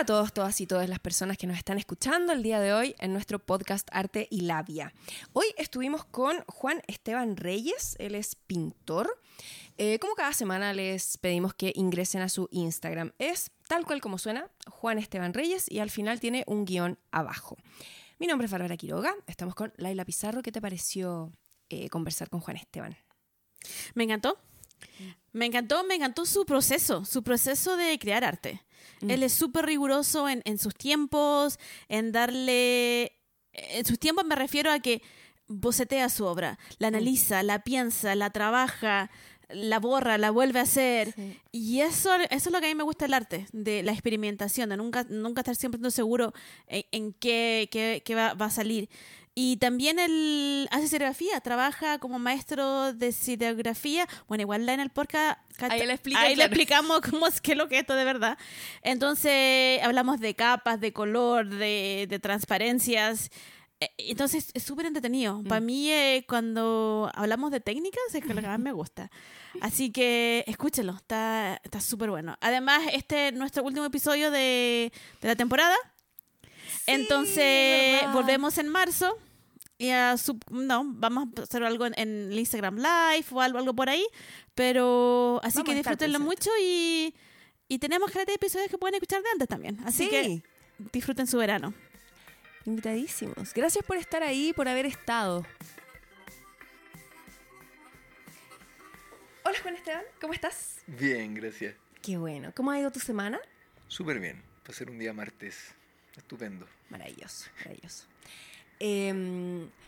A todos, todas y todas las personas que nos están escuchando el día de hoy en nuestro podcast Arte y Labia. Hoy estuvimos con Juan Esteban Reyes, él es pintor. Eh, como cada semana les pedimos que ingresen a su Instagram. Es tal cual como suena, Juan Esteban Reyes, y al final tiene un guion abajo. Mi nombre es Bárbara Quiroga, estamos con Laila Pizarro. ¿Qué te pareció eh, conversar con Juan Esteban? Me encantó. Me encantó, me encantó su proceso, su proceso de crear arte. Mm. Él es súper riguroso en, en sus tiempos, en darle... En sus tiempos me refiero a que bocetea su obra, la analiza, la piensa, la trabaja, la borra, la vuelve a hacer. Sí. Y eso, eso es lo que a mí me gusta del arte, de la experimentación, de nunca, nunca estar siempre seguro en, en qué, qué- qué va, va a salir. Y también él hace serigrafía, trabaja como maestro de serigrafía. Bueno, igual en el podcast Ahí le explica, ahí le explicamos cómo es que es lo que es esto de verdad. Entonces hablamos de capas, de color, de, de transparencias. Eh, Entonces es súper entretenido. Para mí, eh, cuando hablamos de técnicas, es que lo que más me gusta. Así que escúchelo, está está súper bueno. Además, este es nuestro último episodio de, de la temporada. Entonces, verdad. volvemos en marzo. Y a su- no, vamos a hacer algo en, en el Instagram Live o algo, algo por ahí. Pero así Vamos que disfrútenlo mucho y, y tenemos caleta de episodios que pueden escuchar de antes también. Así Sí. que disfruten su verano. Invitadísimos. Gracias por estar ahí, por haber estado. Hola Juan Esteban, ¿cómo estás? Bien, gracias. Qué bueno. ¿Cómo ha ido tu semana? Súper bien. Va a ser un día martes. Estupendo. Maravilloso, maravilloso. Eh,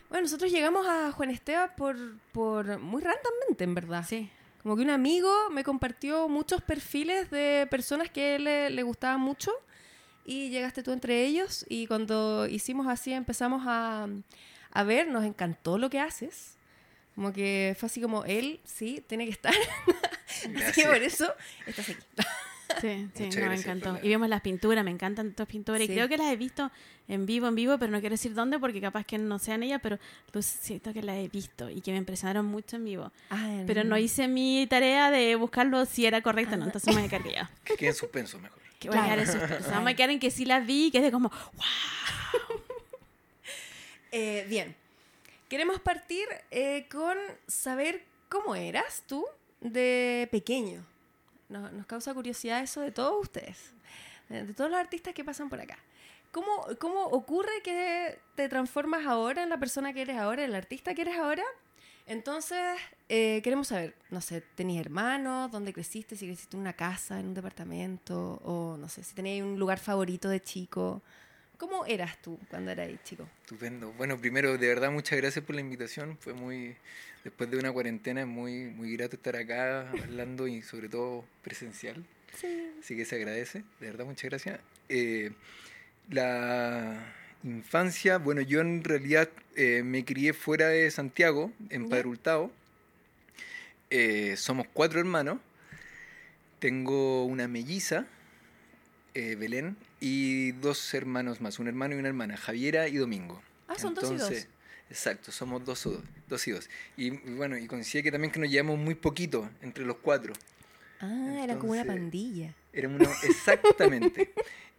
bueno, nosotros llegamos a Juan Esteban por, por muy randommente, en verdad. Sí. Como que un amigo me compartió muchos perfiles de personas que a él le, le gustaban mucho y llegaste tú entre ellos y cuando hicimos así empezamos a, a ver, nos encantó lo que haces. Como que fue así como él, sí, tiene que estar. así que por eso estás aquí. Sí, sí, no, me encantó. Y vimos las pinturas, me encantan estas pinturas. Sí. Y creo que las he visto en vivo, en vivo, pero no quiero decir dónde porque capaz que no sean ellas, pero siento que las he visto y que me impresionaron mucho en vivo. Ah, Pero no hice mi tarea de buscarlo si era correcto o no, entonces me callada. Que quede en suspenso mejor. Que voy a quedar en suspenso. Vamos a quedar en que sí las vi y que es de como, wow. Eh, bien, queremos partir eh, con saber cómo eras tú de pequeño. Nos, causa curiosidad eso de todos ustedes, de todos los artistas que pasan por acá. ¿Cómo, ¿Cómo ocurre que te transformas ahora en la persona que eres ahora, en el artista que eres ahora? Entonces, eh, queremos saber, no sé, ¿tenías hermanos? ¿Dónde creciste? Si creciste en una casa, en un departamento, o no sé, si tenías un lugar favorito de chico. ¿Cómo eras tú cuando eras chico? Estupendo. Bueno, primero, de verdad, muchas gracias por la invitación. Fue muy, después de una cuarentena, es muy, muy grato estar acá hablando y sobre todo presencial. Sí. Así que se agradece. De verdad, muchas gracias. Eh, la infancia, bueno, yo en realidad eh, me crié fuera de Santiago, en. Padre Hurtado. Eh, somos cuatro hermanos. Tengo una melliza, eh, Belén, y dos hermanos más, un hermano y una hermana, Javiera y Domingo. Ah, son dos y dos. Exacto, somos dos, o dos, dos y dos. Y, bueno, y coincide que también que nos llevamos muy poquito entre los cuatro. Ah, era como una Entonces, pandilla. Éramos una- exactamente.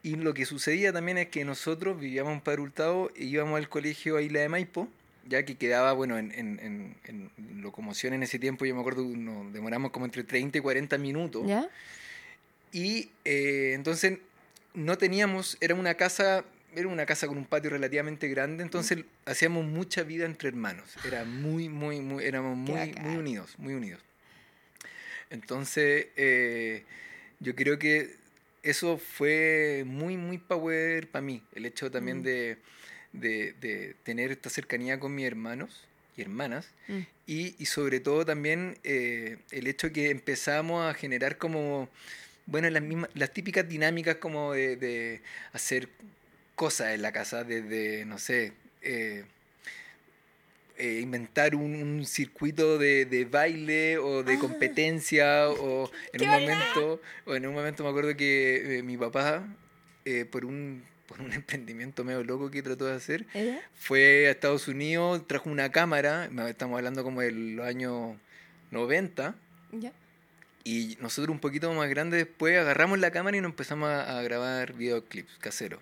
y lo que sucedía también es que nosotros vivíamos en Padre Hurtado e íbamos al colegio a Isla de Maipo, ya que quedaba, bueno, en, en- en- en locomoción en ese tiempo, yo me acuerdo, nos demoramos como entre 30 y 40 minutos. ¿Ya? Y eh, entonces no teníamos, era una casa, era una casa con un patio relativamente grande, entonces hacíamos mucha vida entre hermanos. Era muy, muy, muy, éramos muy, muy unidos, muy unidos. Entonces, eh, yo creo que eso fue muy, muy power para mí. El hecho también Mm. de, de- de tener esta cercanía con mis hermanos y hermanas. Mm. Y, y sobre todo también eh, el hecho que empezamos a generar como, bueno, las, mismas, las típicas dinámicas como de, de hacer cosas en la casa, desde, no sé, eh, eh, inventar un, un circuito de, de baile o de Ah. competencia o en ¡Qué un momento o en un momento me acuerdo que eh, mi papá eh, por un por un emprendimiento medio loco que trató de hacer fue a Estados Unidos trajo una cámara estamos hablando como de los años 90 ¿Ya? Y nosotros un poquito más grandes después agarramos la cámara y nos empezamos a, a grabar videoclips caseros.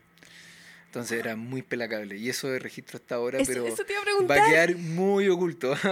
Entonces era muy pelacable. Y eso de registro hasta ahora, Eso- pero eso te iba a va a quedar muy oculto.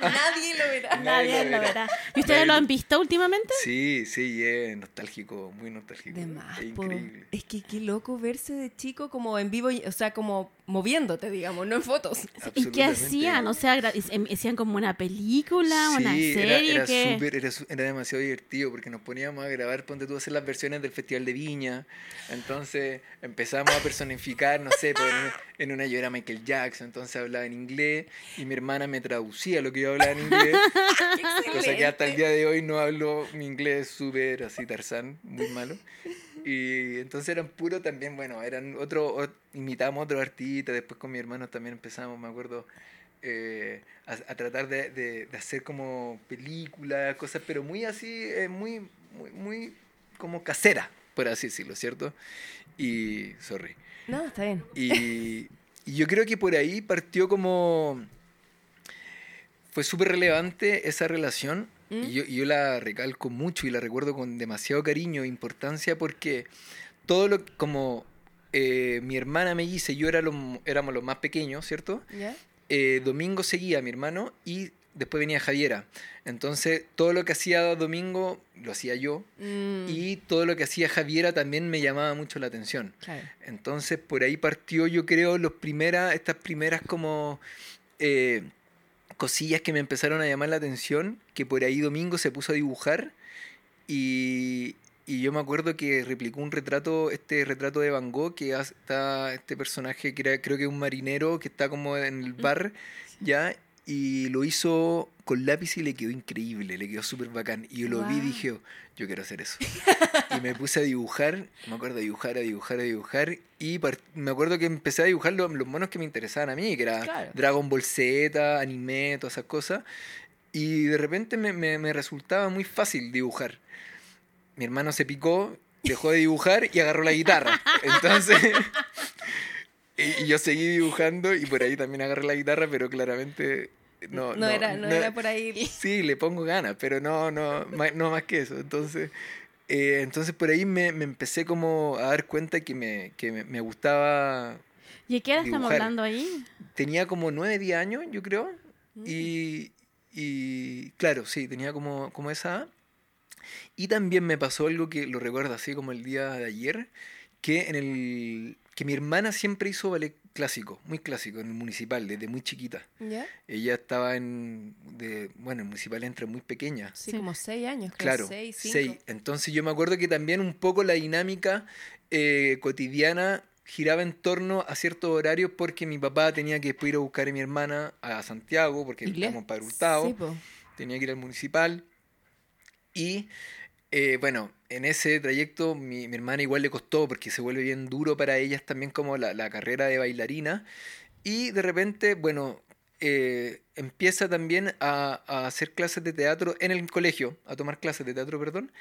Nadie lo verá. Nadie Nadie lo lo verá. ¿Y ustedes lo han visto últimamente? sí, sí, es nostálgico, muy nostálgico. De más, es po. increíble. Es que qué loco verse de chico como en vivo, o sea, como moviéndote, digamos, no en fotos. ¿Y qué hacían? O sea, em- hacían como una película, una Sí, serie era, que... era, su- era demasiado divertido porque nos poníamos a grabar, ponte tú a hacer las versiones del Festival de Viña. Entonces empezamos a personificar, no sé, pues, en, una- en una yo era Michael Jackson, entonces hablaba en inglés y mi hermana me traducía lo que yo hablaba en inglés. cosa que hasta el día de hoy no hablo mi inglés súper así tarzán, muy malo. Y entonces eran puro también, bueno, eran otro, ot- imitábamos otros artistas, después con mi hermano también empezamos, me acuerdo, eh, a, a tratar de, de- de hacer como películas, cosas, pero muy así, eh, muy, muy, muy como casera, por así decirlo, ¿cierto? Y, sorry. No, está bien. Y, y yo creo que por ahí partió como... Fue súper relevante esa relación ¿Mm? y, yo, y yo la recalco mucho y la recuerdo con demasiado cariño e importancia porque todo lo como eh, mi hermana me dice, yo era lo- éramos los más pequeños, ¿cierto? ¿Ya? eh, Domingo seguía a mi hermano y después venía Javiera. Entonces, todo lo que hacía Domingo lo hacía yo Mm, y todo lo que hacía Javiera también me llamaba mucho la atención. claro. Entonces, por ahí partió, yo creo, los primeras, estas primeras como eh, cosillas que me empezaron a llamar la atención, que por ahí Domingo se puso a dibujar y, y yo me acuerdo que replicó un retrato, este retrato de Van Gogh, que está este personaje que era, creo que es un marinero que está como en el bar, ¿ya? Y lo hizo con lápiz y le quedó increíble, le quedó súper bacán. Y yo lo vi y dije, yo quiero hacer eso. y me puse a dibujar, me acuerdo a dibujar, a dibujar, a dibujar. Y me acuerdo que empecé a dibujar los, los monos que me interesaban a mí, que era Claro. Dragon Ball Z, anime, todas esas cosas. Y de repente me, me- me resultaba muy fácil dibujar. Mi hermano se picó, dejó de dibujar y agarró la guitarra. Entonces, y, y yo seguí dibujando y por ahí también agarré la guitarra, pero claramente no, No, era, no, era por ahí. Sí, le pongo ganas, pero no, no, ma- no más que eso. Entonces, eh, entonces por ahí me, me empecé como a dar cuenta que me, que me, me gustaba. ¿Y de qué edad estamos hablando ahí? Tenía como 9, 10 años, yo creo. Mm. Y, y claro, sí, tenía como, como esa edad. Y también me pasó algo que lo recuerdo así como el día de ayer, que en el que mi hermana siempre hizo ballet clásico, muy clásico, en el municipal, desde muy chiquita. ¿Ya? Ella estaba en, de, bueno, el municipal entra muy pequeña. Sí, Sí. como seis años. Claro, Seis, cinco. seis. Entonces yo me acuerdo que también un poco la dinámica eh, cotidiana giraba en torno a ciertos horarios porque mi papá tenía que ir a buscar a mi hermana a Santiago porque en Padre Hurtado, Sí, po. tenía que ir al municipal y eh, bueno, en ese trayecto mi, hermana igual le costó porque se vuelve bien duro para ellas también como la, la carrera de bailarina. Y de repente, bueno, eh, empieza también a, a hacer clases de teatro en el colegio, a tomar clases de teatro, perdón,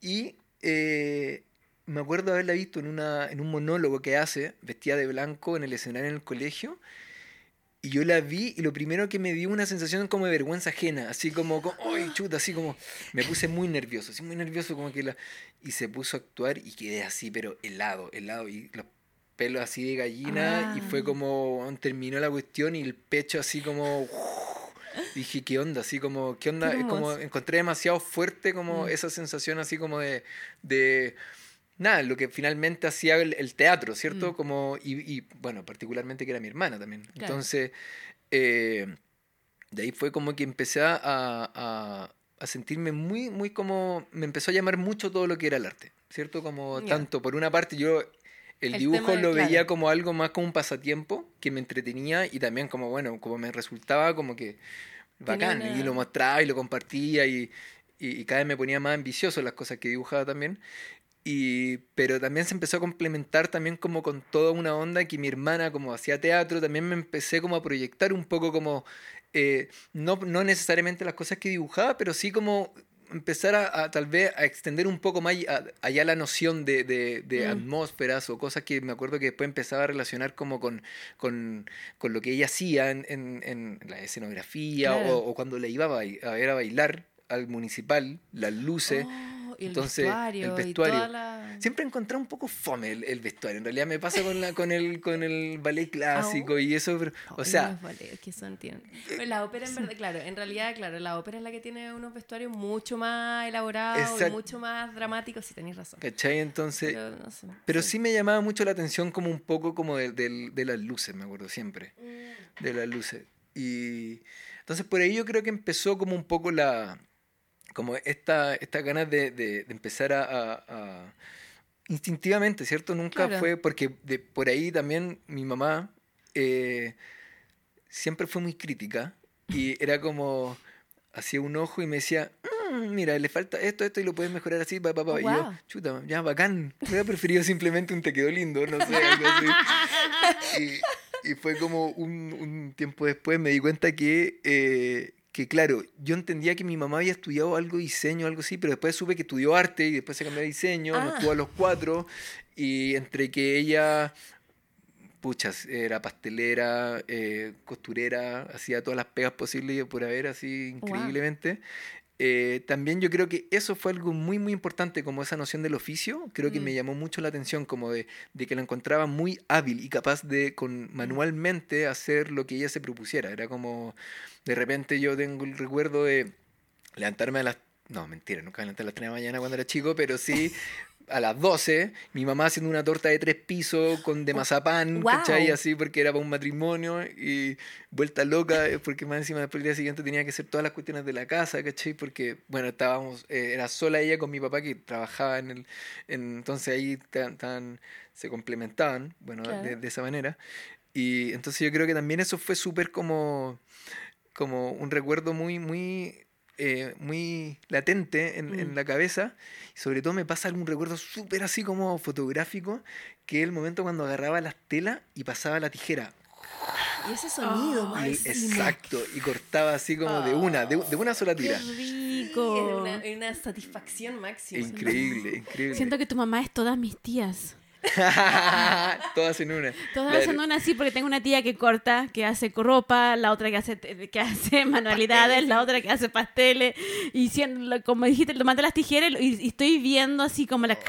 y eh, me acuerdo haberla visto en, una, en un monólogo que hace, vestida de blanco en el escenario en el colegio, y yo la vi y lo primero que me dio una sensación como de vergüenza ajena, así como, como ¡ay, chuta! Así como, me puse muy nervioso, así muy nervioso como que la... Y se puso a actuar y quedé así, pero helado, helado, y los pelos así de gallina, y Ah. fue como, terminó la cuestión y el pecho así como... Dije, ¿qué onda? Así como, ¿qué onda? Es como, encontré demasiado fuerte como Mm. esa sensación así como de, de nada, lo que finalmente hacía el, el teatro, ¿cierto? Mm. Como, y, y, bueno, particularmente que era mi hermana también. Claro. Entonces, eh, de ahí fue como que empecé a, a, a sentirme muy, muy como, me empezó a llamar mucho todo lo que era el arte, ¿cierto? Como tanto, por una parte yo... El, El dibujo de- lo veía como algo más como un pasatiempo que me entretenía y también como, bueno, como me resultaba como que bacán. una- Y lo mostraba y lo compartía y, y, y cada vez me ponía más ambicioso las cosas que dibujaba también. Y, pero también se empezó a complementar también como con toda una onda que mi hermana como hacía teatro, también me empecé como a proyectar un poco como, eh, no, no necesariamente las cosas que dibujaba, pero sí como empezar a, a tal vez a extender un poco más a- allá la noción de, de, de Mm. atmósferas o cosas que me acuerdo que después empezaba a relacionar como con, con, con lo que ella hacía en, en- en la escenografía Claro. o, o cuando le iba a, bai- a ver a bailar al municipal, las luces. Oh, y el Entonces, vestuario. el y vestuario. toda la- Siempre he encontrado un poco fome el, el vestuario. En realidad me pasa con, la, con, el, con el ballet clásico y eso. pero- o Ay, sea, los ballets que son, tienen- Pero la ópera, en verdad, claro, en realidad, claro, la ópera es la que tiene unos vestuarios mucho más elaborados y mucho más dramáticos, si tenéis razón. ¿cachai? Entonces, Pero, no sé, Pero sí me llamaba mucho la atención como un poco como de, del- de las luces, me acuerdo siempre. De las luces. Y entonces por ahí yo creo que empezó como un poco la... Como esta, esta ganas de, de- de empezar a, a- a- Instintivamente, ¿cierto? Nunca Claro. fue... Porque de, por ahí también mi mamá eh, siempre fue muy crítica. Y era como... Hacía un ojo y me decía, "Mm, mira, le falta esto, esto y lo puedes mejorar así, pa, pa, pa". Oh, Y yo, wow. chuta, ya, bacán. Hubiera preferido simplemente un te quedó lindo, no sé, algo así. Y, y fue como un, un tiempo después me di cuenta que, eh, que, claro, yo entendía que mi mamá había estudiado algo de diseño, algo así, pero después supe que estudió arte y después se cambió a diseño, Ah. nos tuvo a los cuatro. Y entre que ella, puchas, era pastelera, eh, costurera, hacía todas las pegas posibles por haber, así Wow. Eh, también yo creo que eso fue algo muy, muy importante, como esa noción del oficio. Creo que Mm. me llamó mucho la atención, como de, de que la encontraba muy hábil y capaz de con, manualmente hacer lo que ella se propusiera. Era como, de repente yo tengo el recuerdo de levantarme a las... No, mentira, nunca levanté a las 3 de la mañana cuando era chico, pero sí a las 12, mi mamá haciendo una torta de tres pisos con de mazapán, Wow. ¿cachai? Así porque era para un matrimonio y vuelta loca, eh, porque más encima después el día siguiente tenía que hacer todas las cuestiones de la casa, ¿cachai? Porque, bueno, estábamos, eh, era sola ella con mi papá que trabajaba en el, en- entonces ahí tan, tan- se complementaban, bueno, Claro. de, de esa manera. Y entonces yo creo que también eso fue súper como, como un recuerdo muy, muy, eh, muy latente en, en Mm. la cabeza. Y sobre todo me pasa algún recuerdo súper así como fotográfico, que es el momento cuando agarraba las telas y pasaba la tijera. Y ese sonido Ay, Y- exacto, y cortaba así como de una, de, de una sola ¡Qué tira. rico! Era una, una satisfacción máxima. Increíble, increíble. Siento que tu mamá es todas mis tías. Todas en una. Todas son una así porque tengo una tía que corta, que hace ropa, la otra que hace que hace manualidades, la otra que hace pasteles y siendo, como dijiste, tomate las tijeras y, y estoy viendo así como la Es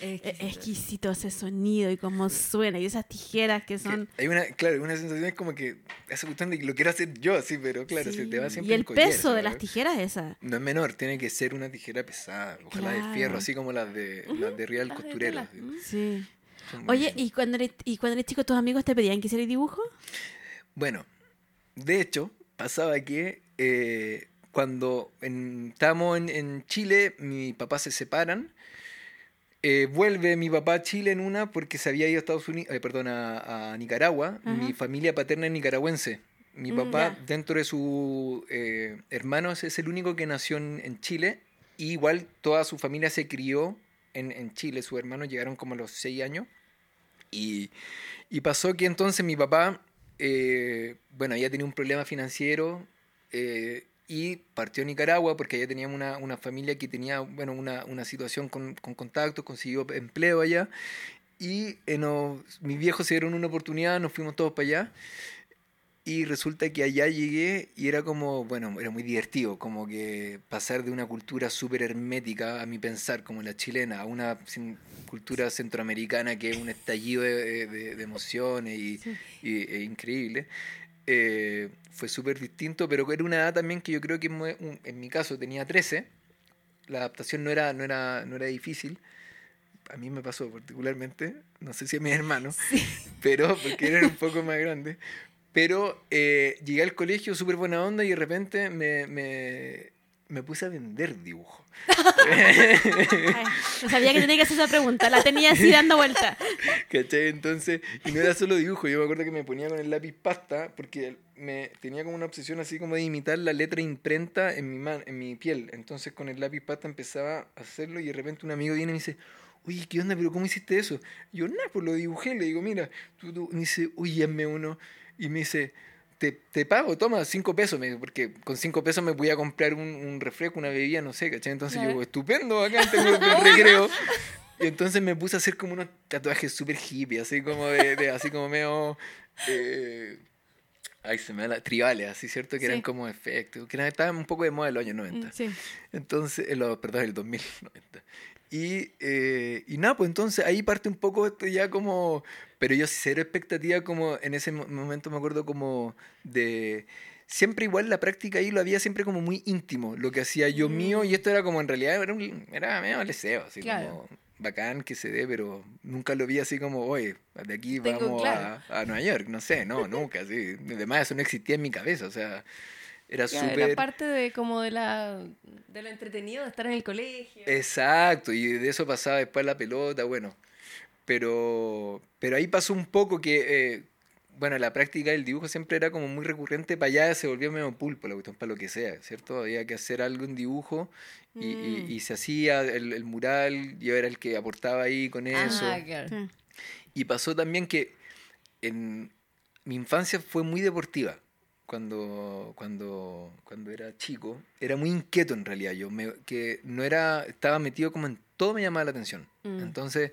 es exquisito ese sonido y cómo suena y esas tijeras que Que son Hay una, claro, una sensación es como que esa cuestión de que lo quiero hacer yo, así, pero claro, se te va Sí. siempre y el peso de las tijeras esa. No es menor, tiene que ser una tijera pesada, ojalá de fierro, así como las de, las de Real de Costurero. tela. así. Sí. Oye. ¿y cuando eres, y cuando eres chico tus amigos te pedían que hiciera dibujo? Bueno, de hecho, pasaba que eh, cuando en- estábamos en, en Chile, mi papá se separan. Eh, vuelve mi papá a Chile en una porque se había ido a Estados Unidos, eh, perdón, a, a Nicaragua. Mi familia paterna es nicaragüense. Mi Mm, papá, dentro de sus eh, hermanos, es el único que nació en, en Chile. Y igual toda su familia se crió en, en Chile. Sus hermanos llegaron como a los seis años. Y, y pasó que entonces mi papá, eh, bueno, ya tenía un problema financiero y partió a Nicaragua porque allá teníamos una, una familia que tenía, bueno, una, una situación con, con contactos, consiguió empleo allá. Y eh, nos- mis viejos se dieron una oportunidad, nos fuimos todos para allá. Y resulta que allá llegué y era como, bueno, era muy divertido, como que pasar de una cultura súper hermética, a mi pensar, como la chilena, a una cultura centroamericana que es un estallido de, de- de emociones y, y- e increíble. Eh, fue súper distinto, pero era una edad también que yo creo que en mi caso tenía 13, la adaptación no era, no era, no era difícil. A mí me pasó particularmente, no sé si a mis hermanos, pero porque eran un poco más grandes. Pero eh, llegué al colegio súper buena onda y de repente me, me, me puse a vender dibujos. Ay, no sabía que tenía que hacer esa pregunta, la tenía así dando vuelta. ¿Cachai? Entonces, y no era solo dibujo, yo me acuerdo que me ponía con el lápiz pasta porque me tenía como una obsesión así como de imitar la letra imprenta en mi, man, en mi piel. Entonces con el lápiz pasta empezaba a hacerlo y de repente un amigo viene y me dice, oye, ¿qué onda? ¿Pero cómo hiciste eso? Y yo, nada, pues lo dibujé. Le digo, mira, tú, tú. Y me dice, oye, hazme uno. Y me dice, te, te pago, toma, cinco pesos, porque con cinco pesos me voy a comprar un, un refresco, una bebida, no sé, ¿cachai? Entonces Claro. yo, estupendo, acá tengo el recreo. Y entonces me puse a hacer como unos tatuajes súper hippie, así como de, de- así como medio, eh, Ay, se me da la... Tribales, así, ¿cierto? Que eran como efectos, que estaban un poco de moda en los años 90. Sí. Entonces, lo- perdón, el 2090. Y, eh, y nada, pues entonces ahí parte un poco esto ya como... Pero yo cero expectativa como en ese mo- momento me acuerdo como de... Siempre igual la práctica ahí lo había siempre como muy íntimo, lo que hacía yo mío, y esto era como en realidad era, un, era medio leseo, así Claro. como bacán que se dé, pero nunca lo vi así como, oye, de aquí Tengo vamos claro. a, a Nueva York, no sé, no, nunca, sí. Además eso no existía en mi cabeza, o sea, era Ya, súper... Era parte de como de la de lo entretenido de estar en el colegio. Exacto, y de eso pasaba después la pelota, bueno. Pero, pero ahí pasó un poco que, eh, bueno, la práctica del dibujo siempre era como muy recurrente, para allá se volvió medio pulpo la cuestión, para lo que sea, ¿cierto? Había que hacer algo en dibujo y, Mm. y se hacía el, el mural, yo era el que aportaba ahí con eso. Ah, claro. Y pasó también que en mi infancia fue muy deportiva. Cuando, cuando, cuando era chico, era muy inquieto en realidad yo, me- que no era, estaba metido como en todo me llamaba la atención. Mm. Entonces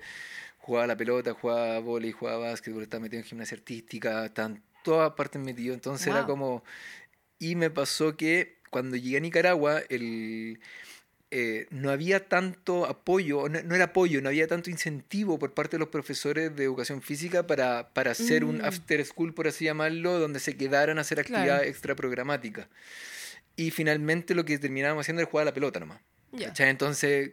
jugaba la pelota, jugaba vóley, jugaba básquetbol, estaba metido en gimnasia artística, estaba en todas partes metido. Entonces era Wow. como... Y me pasó que cuando llegué a Nicaragua, el, eh, no había tanto apoyo, no, no era apoyo, no había tanto incentivo por parte de los profesores de educación física para, para hacer un Mm. after school, por así llamarlo, donde se quedaran a hacer Claro. actividades extra programáticas. Y finalmente lo que terminábamos haciendo era jugar a la pelota nomás. ¿cachai? Entonces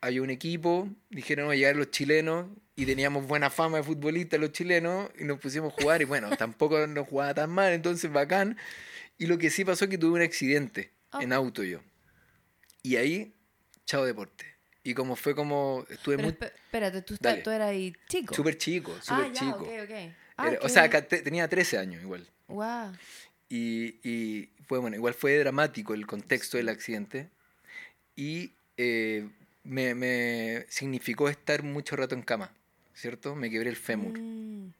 había un equipo, dijeron "Vamos a llegar los chilenos y teníamos buena fama de futbolistas los chilenos y nos pusimos a jugar y bueno, tampoco nos jugaba tan mal, entonces bacán. Y lo que sí pasó es que tuve un accidente en auto yo. Y ahí, chao deporte. Y como fue como, estuve Pero muy espérate, tú, Dale. tú eras ahí chico. súper chico, ah, súper ya, chico. ok, ok. Ah, Era- o sea, tenía 13 años igual. Wow. Y, y fue bueno, igual fue dramático el contexto del accidente. Y eh, me, me significó estar mucho rato en cama, ¿cierto? Me quebré el fémur. Mm.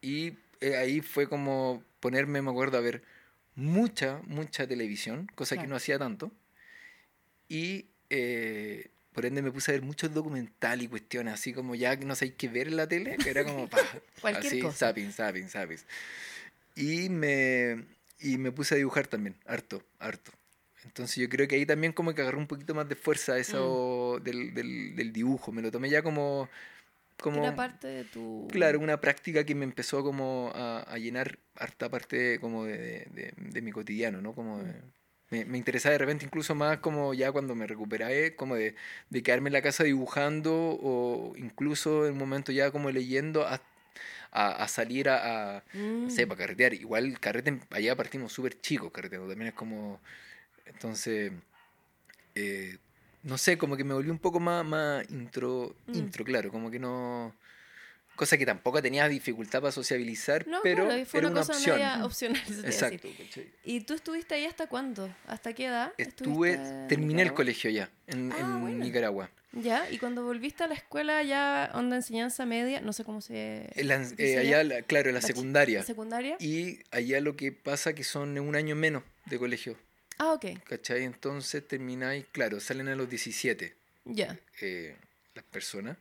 Y eh, ahí fue como ponerme, me acuerdo, a ver mucha, mucha televisión, cosa que Claro. no hacía tanto. Y eh, por ende me puse a ver muchos documentales y cuestiones, así como ya no sé qué ver en la tele, que era como pa, Cualquier así, cosa. zapping, zapping, zapping. Y me, y me puse a dibujar también, harto, harto. Entonces yo creo que ahí también como que agarré un poquito más de fuerza Mm. eso del, del, del dibujo. Me lo tomé ya como... como Era parte de tu... Claro, una práctica que me empezó como a, a llenar harta parte como de, de- de- de mi cotidiano, ¿no? Como de- me, me interesaba de repente incluso más como ya cuando me recuperé, como de, de quedarme en la casa dibujando o incluso en un momento ya como leyendo a, a, a salir a, a, no sé, Mm. para carretear. Igual carrete, allá partimos súper chicos carreteando, también es como... Entonces, eh, no sé, como que me volví un poco más, más intro, Mm. intro, claro, como que no... Cosa que tampoco tenía dificultad para sociabilizar, No, pero claro, y fue era una cosa opción. media opcional. decir. Exacto. ¿cachai? ¿Y tú estuviste ahí hasta cuándo? ¿Hasta qué edad? Estuve, terminé el Nicaragua? colegio ya, en, Ah, en bueno. Nicaragua. Ya, y cuando volviste a la escuela ya onda enseñanza media, no sé cómo se... En la- eh, allá, la- claro, en la secundaria. ¿Secundaria? Y allá lo que pasa que son un año menos de colegio, Ah, ok, ¿cachai? Entonces termináis, claro, salen a los 17 ya. eh, las personas.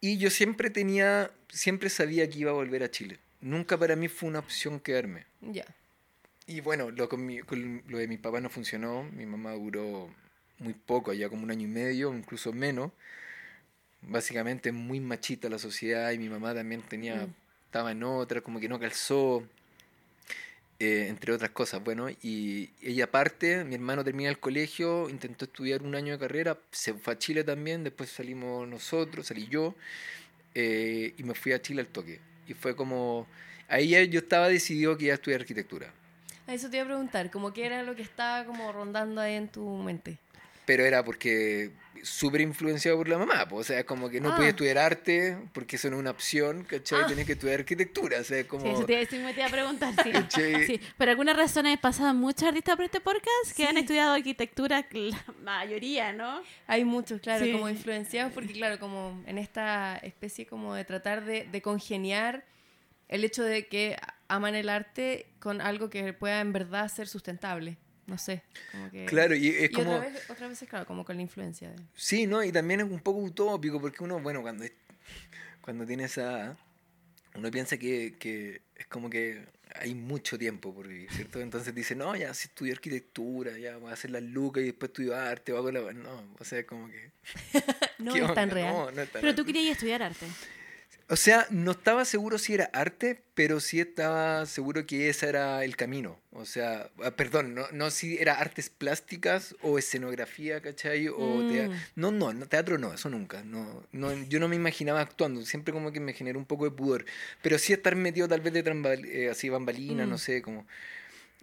Y yo siempre tenía, siempre sabía que iba a volver a Chile. Nunca para mí fue una opción quedarme. Ya. Y bueno, lo, con mi- con lo de mi papá no funcionó. Mi mamá duró muy poco, allá como un año y medio, incluso menos. Básicamente muy machista la sociedad y mi mamá también tenía, Mm. estaba en otra, como que no calzó, eh, entre otras cosas. Bueno, y ella aparte, mi hermano termina el colegio, intentó estudiar un año de carrera, se fue a Chile también, después salimos nosotros, salí yo, eh, y me fui a Chile al toque. Y fue como, ahí yo estaba decidido que iba a estudiar arquitectura. Eso te iba a preguntar, como qué era lo que estaba como rondando ahí en tu mente. Pero era porque súper influenciado por la mamá, o sea, como que no Ah. podía estudiar arte porque eso no es una opción, ¿cachai? Ah. Tenés que estudiar arquitectura, o sea, como... Sí, eso te, eso me te iba a preguntar, sí. Sí, por alguna razón he pasado muchos artistas por este podcast que han estudiado arquitectura, la mayoría, ¿no? Hay muchos, claro, Sí. como influenciados, porque claro, como en esta especie como de tratar de, de congeniar el hecho de que aman el arte con algo que pueda en verdad ser sustentable. No sé, como que... Claro, y es Y como... otra vez, otra vez claro, como con la influencia. de- Sí, ¿no? Y también es un poco utópico porque uno, bueno, cuando, es- cuando tiene esa uno piensa que, que es como que hay mucho tiempo por vivir, ¿cierto? Entonces dice, no, ya si estudio arquitectura, ya voy a hacer las lucas y después estudio arte, o hago la... No, o sea, como que... No ¿qué es tan real. No, no es tan Pero tú real. querías estudiar arte. O sea, no estaba seguro si era arte, pero sí estaba seguro que ese era el camino. O sea, ah, perdón, no, no si era artes plásticas o escenografía, ¿cachai? O Mm. No, no, no, teatro no, eso nunca. No, no, yo no me imaginaba actuando, siempre como que me generó un poco de pudor. Pero sí estar metido tal vez de trambal- eh, así bambalina, Mm. no sé, como...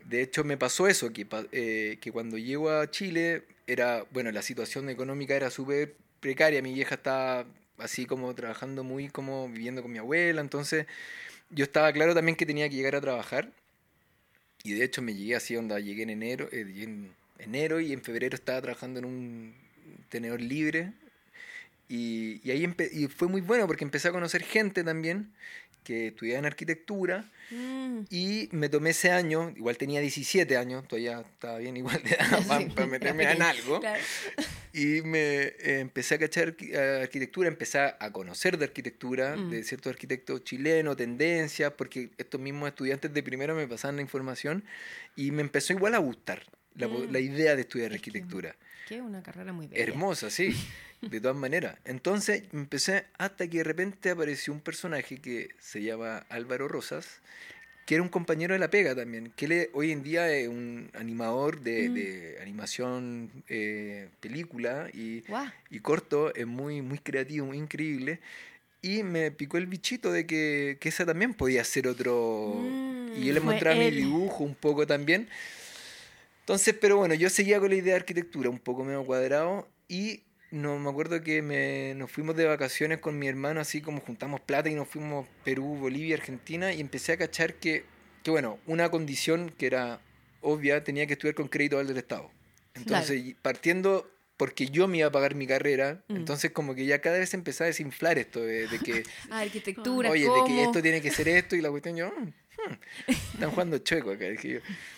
De hecho, me pasó eso, que, eh, que cuando llego a Chile, era, bueno, la situación económica era súper precaria, mi vieja estaba así como trabajando muy como viviendo con mi abuela, entonces yo estaba claro también que tenía que llegar a trabajar, y de hecho me llegué así, onda, llegué en enero, eh, en enero y en febrero estaba trabajando en un tenedor libre, y, y ahí y fue muy bueno porque empecé a conocer gente también que estudiaba en arquitectura, Mm. y me tomé ese año, igual tenía 17 años, todavía estaba bien igual de edad para, Sí, meterme en algo. Claro. Y me eh, empecé a cachar a arquitectura, empecé a conocer de arquitectura, Mm. de ciertos arquitectos chilenos, tendencias, porque estos mismos estudiantes de primero me pasaban la información y me empezó igual a gustar la, Mm. la idea de estudiar Es que- arquitectura. Que es una carrera muy bella. Hermosa, sí, de todas maneras. Entonces empecé hasta que de repente apareció un personaje que se llama Álvaro Rosas, que era un compañero de la pega también, que él hoy en día es un animador de, Mm. de animación, eh, película y, y corto, es muy, muy creativo, muy increíble. Y me picó el bichito de que, que esa también podía ser otro... Mm, y él le mostraba mi dibujo un poco también. Entonces, pero bueno, yo seguía con la idea de arquitectura, un poco medio cuadrado, y no me acuerdo que me, nos fuimos de vacaciones con mi hermano, así como juntamos plata y nos fuimos Perú, Bolivia, Argentina, y empecé a cachar que, que bueno, una condición que era obvia, tenía que estudiar con crédito al del Estado. Entonces, y partiendo porque yo me iba a pagar mi carrera, Mm. entonces como que ya cada vez empezaba a desinflar esto de, de que, Ah, arquitectura, oye, de ¿cómo? que esto tiene que ser esto y la cuestión yo, mm, hmm, están jugando chueco acá.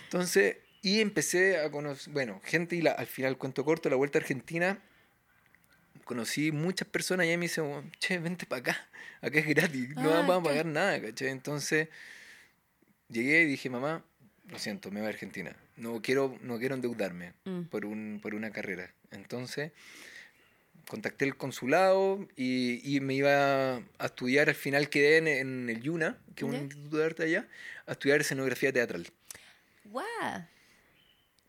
Entonces, y empecé a conocer, bueno, gente y la, al final, cuento corto, la vuelta a Argentina, conocí muchas personas y ahí me dicen, "Oh, che, vente para acá, acá es gratis, no Ah, vamos a pagar nada, ¿cachai? Entonces, llegué y dije, mamá, lo siento, me voy a Argentina, no quiero, no quiero endeudarme Mm. por, un, por una carrera. Entonces, contacté el consulado y, y me iba a estudiar, al final quedé en, en el Yuna, que es un instituto de arte allá, a estudiar escenografía teatral. Guau.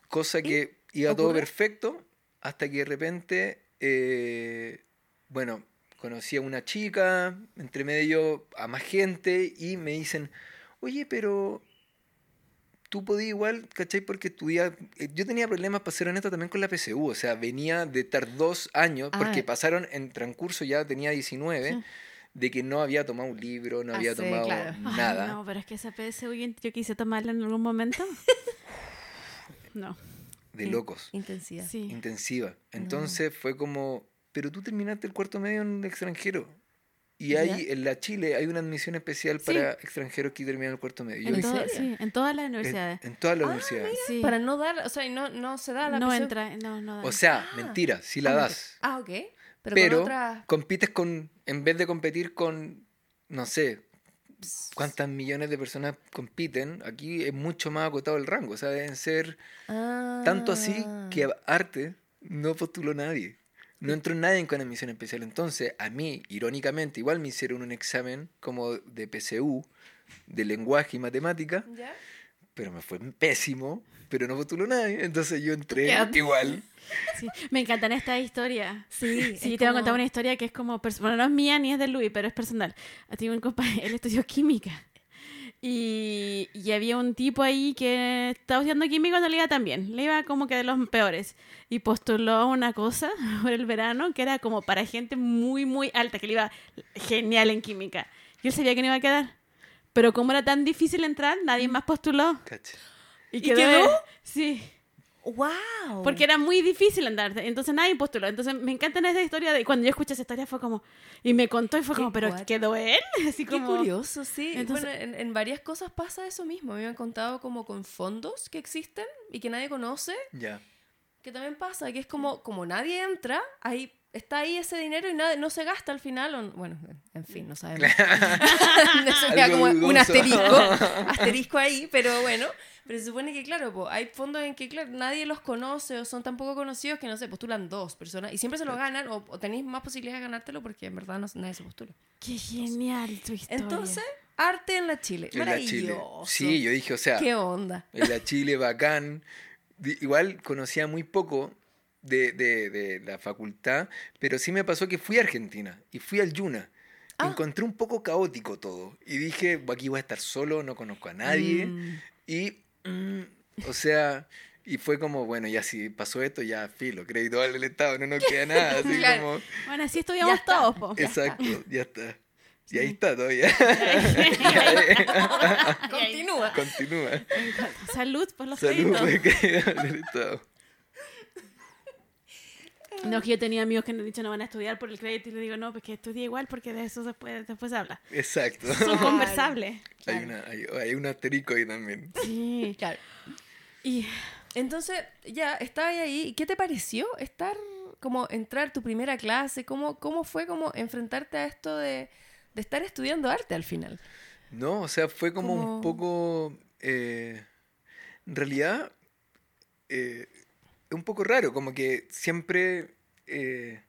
Cosa que iba todo perfecto hasta que de repente, eh, bueno, conocí a una chica, entre medio a más gente y me dicen, oye, pero tú podías igual, ¿cachai? Porque estudias, eh, yo tenía problemas, para ser honesto, también con la PSU, o sea, venía de estar dos años, Ah. porque pasaron en transcurso, ya tenía 19, Sí. de que no había tomado un libro, no Ah, había sí, tomado claro. Ay, nada. no, pero es que esa PSU yo quise tomarla en algún momento. no. De In- locos. Intensidad. Sí. intensiva. Entonces fue como, pero tú terminaste el cuarto medio en el extranjero. Y Ya. hay, en la Chile hay una admisión especial Sí. para extranjeros que terminan el cuarto medio. Yo En, ¿En todo- sí, en todas las universidades. en todas las Ah, universidades. Sí. Para no dar, o sea, y no, no se da la no entra, no, no da. O sea, Ah. mentira, sí Ah, la no, das. Ah, ok. Pero, Pero con otra... compites con, en vez de competir con, no sé, cuántas millones de personas compiten, aquí es mucho más acotado el rango. O sea, deben ser tanto así Ah. que arte no postuló nadie. No entró nadie con admisión especial. Entonces, a mí, irónicamente, igual me hicieron un examen como de PSU, de lenguaje y matemática, ¿Ya? Pero me fue pésimo, pero no postuló nadie. Entonces yo entré igual. Sí, Me encantan estas historias. Sí, Sí, te voy a como- contar una historia que es como, bueno, no es mía ni es de Luis, pero es personal. Tengo un compañero, él estudió química. Y, y había un tipo ahí que estaba estudiando química no le iba tan bien. Le iba como que de los peores. Y postuló a una cosa por el verano que era como para gente muy, muy alta, que le iba genial en química. Y él sabía que no iba a quedar. Pero como era tan difícil entrar, nadie más postuló. Cacha. ¿Y quedó? Sí. ¡Wow! Porque era muy difícil andar, entonces nadie postuló. Entonces me encanta esa historia de cuando yo escuché esa historia fue como y me contó y fue Qué como, pero cuático. quedó él, así Qué como curioso, sí. Entonces- bueno, en, en varias cosas pasa eso mismo. Me han contado como con fondos que existen y que nadie conoce, Ya. que también pasa, que es como, como nadie entra, hay está ahí ese dinero y nada, no se gasta al final. o- bueno, en fin, no sabemos. Eso queda como un asterisco, asterisco ahí, pero bueno. Pero se supone que, claro, po, hay fondos en que, claro, nadie los conoce o son tan poco conocidos que, no sé, postulan dos personas y siempre se lo ganan o, o tenéis más posibilidades de ganártelo porque en verdad no, nadie se postula. Qué genial tu historia. Entonces, arte en la Chile. En la Chile. Sí, yo dije, o sea, ¿Qué onda? en la Chile bacán. Igual conocía muy poco de, de- de la facultad, pero sí me pasó que fui a Argentina y fui al Yuna. Ah. Encontré un poco caótico todo y dije, aquí voy a estar solo, no conozco a nadie. Mm. Y, mm, o sea, y fue como, bueno, ya si pasó esto, ya filo, crédito al Estado, no nos queda nada. Así Claro. como, Bueno, así estudiamos todos, po. exacto, ya está. Y ahí está todavía. Continúa. Continúa. Salud por los Salud, créditos. crédito al Estado. No, que yo tenía amigos que me han dicho no van a estudiar por el crédito y le digo no, pues que estudie igual porque de eso después, después se habla. Exacto. Son conversables. Hay, una, hay, hay un asterisco ahí también. Sí. Claro. Y Entonces, ya, estaba ahí. ¿Y qué te pareció estar, como, entrar tu primera clase? ¿Cómo, cómo fue como enfrentarte a esto de, de estar estudiando arte al final? No, o sea, fue como Como- un poco. eh, en realidad, eh, un poco raro, como que siempre. eh,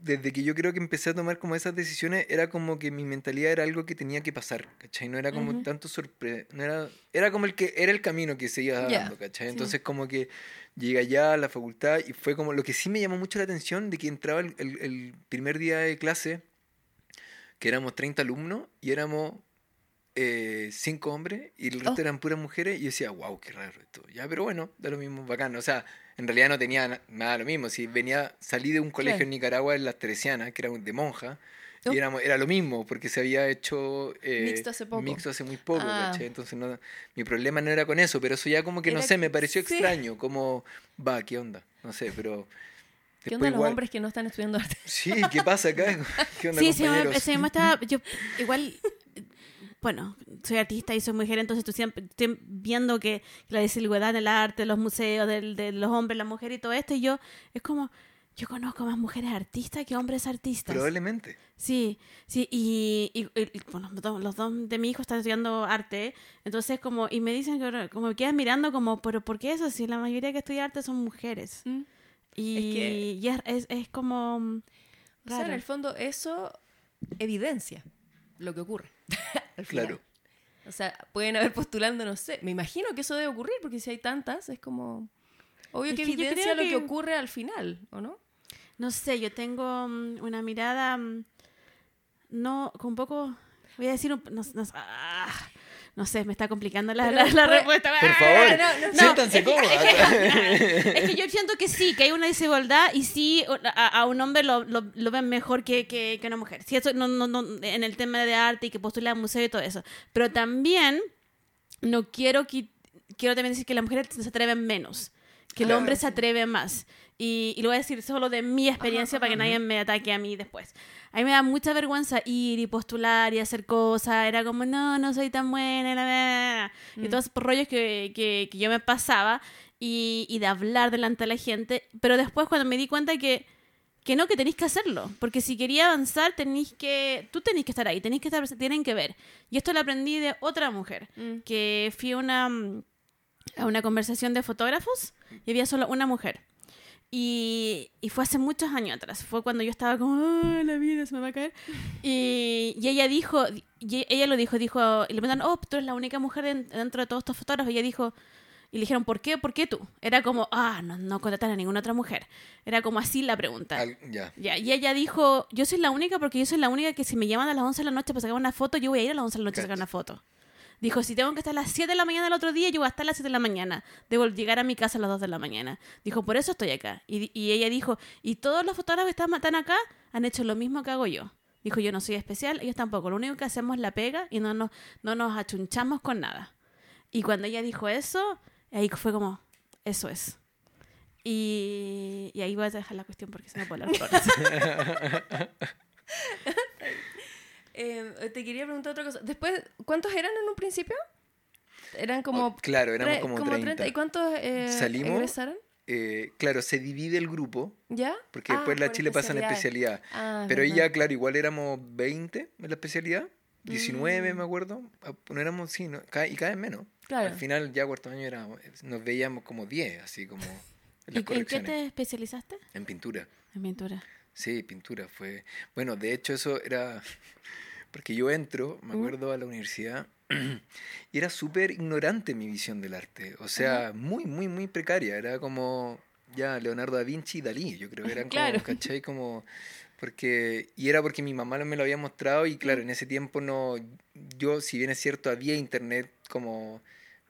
desde que yo creo que empecé a tomar como esas decisiones, era como que mi mentalidad era algo que tenía que pasar, ¿cachai? No era como tanto sorpresa, no era, era como el que, era el camino que se iba dando, ¿cachai? sí. Entonces como que llegué allá a la facultad y fue como, lo que sí me llamó mucho la atención de que entraba el, el- el primer día de clase, que éramos 30 alumnos y éramos eh, cinco hombres y el resto Oh. eran puras mujeres y yo decía, wow, qué raro esto. Ya, pero bueno, da lo mismo, bacán. O sea, en realidad no tenía na- nada lo mismo. Si venía, salí de un colegio Claro. en Nicaragua, en Las Teresianas, que era de monja, Oh. y éramos, era lo mismo, porque se había hecho eh, Mixto hace poco. mixto hace muy poco, Ah. ¿cachai? Entonces no, mi problema no era con eso, pero eso ya como que no Era- sé, me pareció sí. extraño, como, va, ¿qué onda? No sé, pero... ¿Qué onda los igual- hombres que no están estudiando arte? Sí, ¿qué pasa acá? ¿Qué onda, sí, se me, compañeros? se me estaba, yo igual, bueno, soy artista y soy mujer, entonces tú siempre estoy viendo que la desigualdad en el arte, los museos, del, de los hombres, la mujer y todo esto, y yo, es como, yo conozco más mujeres artistas que hombres artistas. Probablemente. Sí, sí, y, y- y, bueno, los dos- los dos de mi hijo están estudiando arte, entonces como, y me dicen que como me quedan mirando como, pero ¿por qué eso? Si la mayoría que estudia arte son mujeres. Mm. Y, que- y es, es, es como... mm, O sea, en raro. el fondo, eso evidencia lo que ocurre. al final. Claro. O sea, pueden haber postulando, no sé. Me imagino que eso debe ocurrir, porque si hay tantas, es como. Obvio Es que evidencia lo que que- ocurre al final, ¿o no? No sé, yo tengo mm, una mirada, mm, no, con un poco, voy a decir, un- no, no- ah, no sé, me está complicando la, la- respuesta. Por Ah, favor, no, no, no. siéntanse cómodas. Es que yo siento que sí, que hay una desigualdad y sí a, a un hombre lo, lo, lo ven mejor que, que, que una mujer. Sí, eso no, no, no, en el tema de arte y que postula al museo y todo eso. Pero también no quiero qui- quiero también decir que las mujeres se atreven menos, que el Claro. hombre se atreve más. Y, y lo voy a decir solo de mi experiencia para que nadie me ataque a mí después. A mí me da mucha vergüenza ir y postular y hacer cosas. Era como, no, no soy tan buena. la, la, la". Y Mm. todos esos rollos que, que, que yo me pasaba y, y de hablar delante de la gente. Pero después cuando me di cuenta que, que no, que tenéis que hacerlo. Porque si quería avanzar, tenéis que, tú tenéis que estar ahí, tenéis que estar, tienen que ver. Y esto lo aprendí de otra mujer, Mm. que fui a una, a una conversación de fotógrafos y había solo una mujer. Y, y fue hace muchos años atrás. Fue cuando yo estaba como, "Ah, la vida se me va a caer. Y, y ella dijo, y ella lo dijo, dijo, y le preguntaron, oh, tú eres la única mujer en- dentro de todos estos fotógrafos. Y ella dijo, y le dijeron, ¿por qué? ¿Por qué tú? Era como, ah, no, no contratan a ninguna otra mujer. Era como así la pregunta. Al- ya. Ya, y ella dijo, yo soy la única porque yo soy la única que si me llaman a las 11 de la noche para sacar una foto, yo voy a ir a las 11 de la noche a sacar una foto. Dijo, si tengo que estar a las 7 de la mañana el otro día, yo voy a estar a las 7 de la mañana. Debo llegar a mi casa a las 2 de la mañana. Dijo, por eso estoy acá. Y, y ella dijo, y todos los fotógrafos que están, acá han hecho lo mismo que hago yo. Dijo, yo no soy especial, ellos tampoco. Lo único que hacemos es la pega y no nos, no nos achunchamos con nada. Y cuando ella dijo eso, ahí fue como, eso es. Y, y ahí voy a dejar la cuestión porque se me puede hablar. Eh, te quería preguntar otra cosa. Después, ¿cuántos eran en un principio? Eran como. Oh, claro, éramos tre- como 30. ¿Y cuántos eh, Salimos- egresaron? eh, claro, se divide el grupo, ¿Ya? porque Ah, después la por Chile pasa en especialidades. especialidad. Ah, Pero verdad. ella, claro, igual éramos 20 en la especialidad, 19 Mm. me acuerdo, ah, no éramos, sí, no, y cada vez menos. Claro. Al final ya cuarto año era, nos veíamos como 10, así como en ¿Y en qué te especializaste? En pintura. En pintura. Sí, pintura fue. Bueno, de hecho eso era porque yo entro, me ¿Mm? acuerdo a la universidad y era súper ignorante mi visión del arte, o sea, muy muy muy precaria, era como ya Leonardo da Vinci y Dalí, yo creo que eran como, Claro. ¿cachai? Como porque y era porque mi mamá me lo había mostrado y Mm. claro, en ese tiempo no yo si bien es cierto había internet como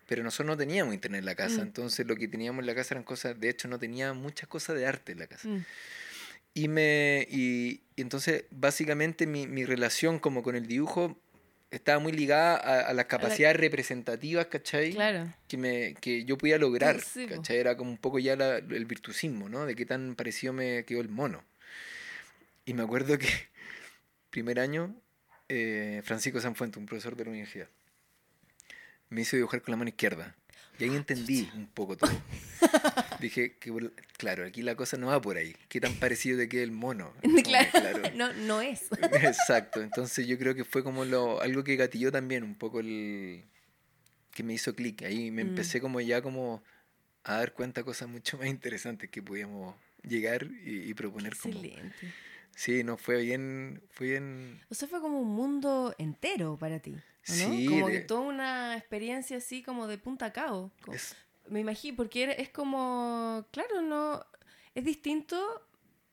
pero nosotros no teníamos internet en la casa, Mm. entonces lo que teníamos en la casa eran cosas, de hecho no tenía muchas cosas de arte en la casa. Mm. Y, me, y, y entonces, básicamente, mi, mi relación como con el dibujo estaba muy ligada a, a las capacidades representativas, ¿cachai? Claro. Que, me, que yo podía lograr, Sí. ¿cachai? Era como un poco ya la- el virtuosismo, ¿no? De qué tan parecido me quedó el mono. Y me acuerdo que, primer año, eh, Francisco Sanfuente, un profesor de la universidad, me hizo dibujar con la mano izquierda. Y ahí entendí un poco todo. Dije que, claro, aquí la cosa no va por ahí. ¿Qué tan parecido te queda el mono? Como Claro. No, no es. Exacto. Entonces yo creo que fue como lo, algo que gatilló también un poco el... que me hizo clic. Ahí me Mm. empecé como ya como a dar cuenta de cosas mucho más interesantes que podíamos llegar y, y proponer como... Excelente. Sí, no, fue bien... Fue bien... O sea, fue como un mundo entero para ti. ¿O ¿no? Sí, como de- que toda una experiencia así como de punta a cabo. Como- es- Me imagino, porque es como, claro, no, es distinto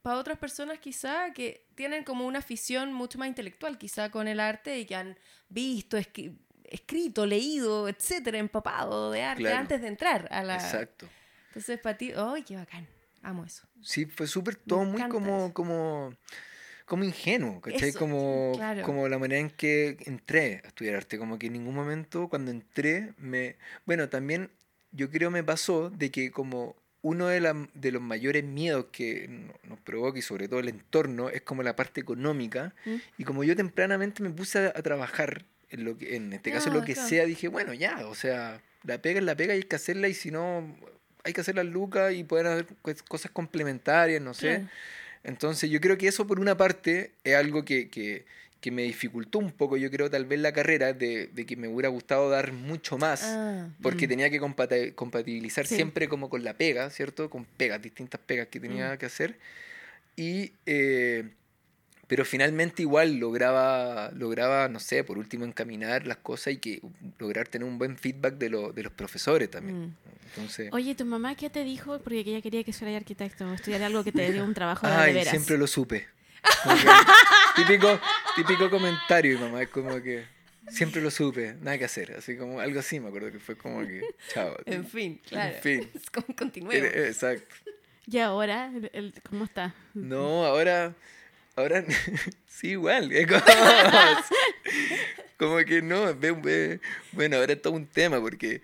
para otras personas quizá que tienen como una afición mucho más intelectual quizá con el arte y que han visto, escri- escrito, leído, etcétera, empapado de arte Claro. antes de entrar a la... Exacto. Entonces para ti, ¡ay, qué bacán! Amo eso. Sí, fue súper todo muy encanta como, eso. como, como ingenuo, ¿cachai? Eso, como, claro. como la manera en que entré a estudiar arte, como que en ningún momento cuando entré me... Bueno, también yo creo me pasó de que como uno de, la- de los mayores miedos que no- nos provoca y sobre todo el entorno es como la parte económica ¿Mm? y como yo tempranamente me puse a, a trabajar en lo que en este caso Ah, lo que claro. sea dije bueno ya o sea la pega es la pega y hay que hacerla y si no hay que hacer las lucas y poder hacer cosas complementarias no sé Claro. Entonces yo creo que eso por una parte es algo que, que, que me dificultó un poco yo creo tal vez la carrera de, de que me hubiera gustado dar mucho más Ah, porque mm. tenía que compati- compatibilizar Sí. siempre como con la pega, ¿cierto? Con pegas, distintas pegas que tenía Mm. que hacer. Y, eh, pero finalmente igual lograba, lograba, no sé, por último encaminar las cosas y que lograr tener un buen feedback de, lo- de los profesores también. Mm. Entonces, Oye, ¿tu mamá qué te dijo? Porque ella quería que fuera arquitecto estudiar algo que te dio un trabajo de, ay, veras. siempre lo supe. Típico, típico comentario, mi mamá, es como que siempre lo supe, nada que hacer, así como algo así, me acuerdo que fue como que, chao. En fin, claro. En fin. Con- Continuemos. Era- Exacto. ¿Y ahora? El- el- ¿Cómo está? No, ahora, ahora sí igual. es como, como que no, ve, ve- bueno, ahora es todo un tema porque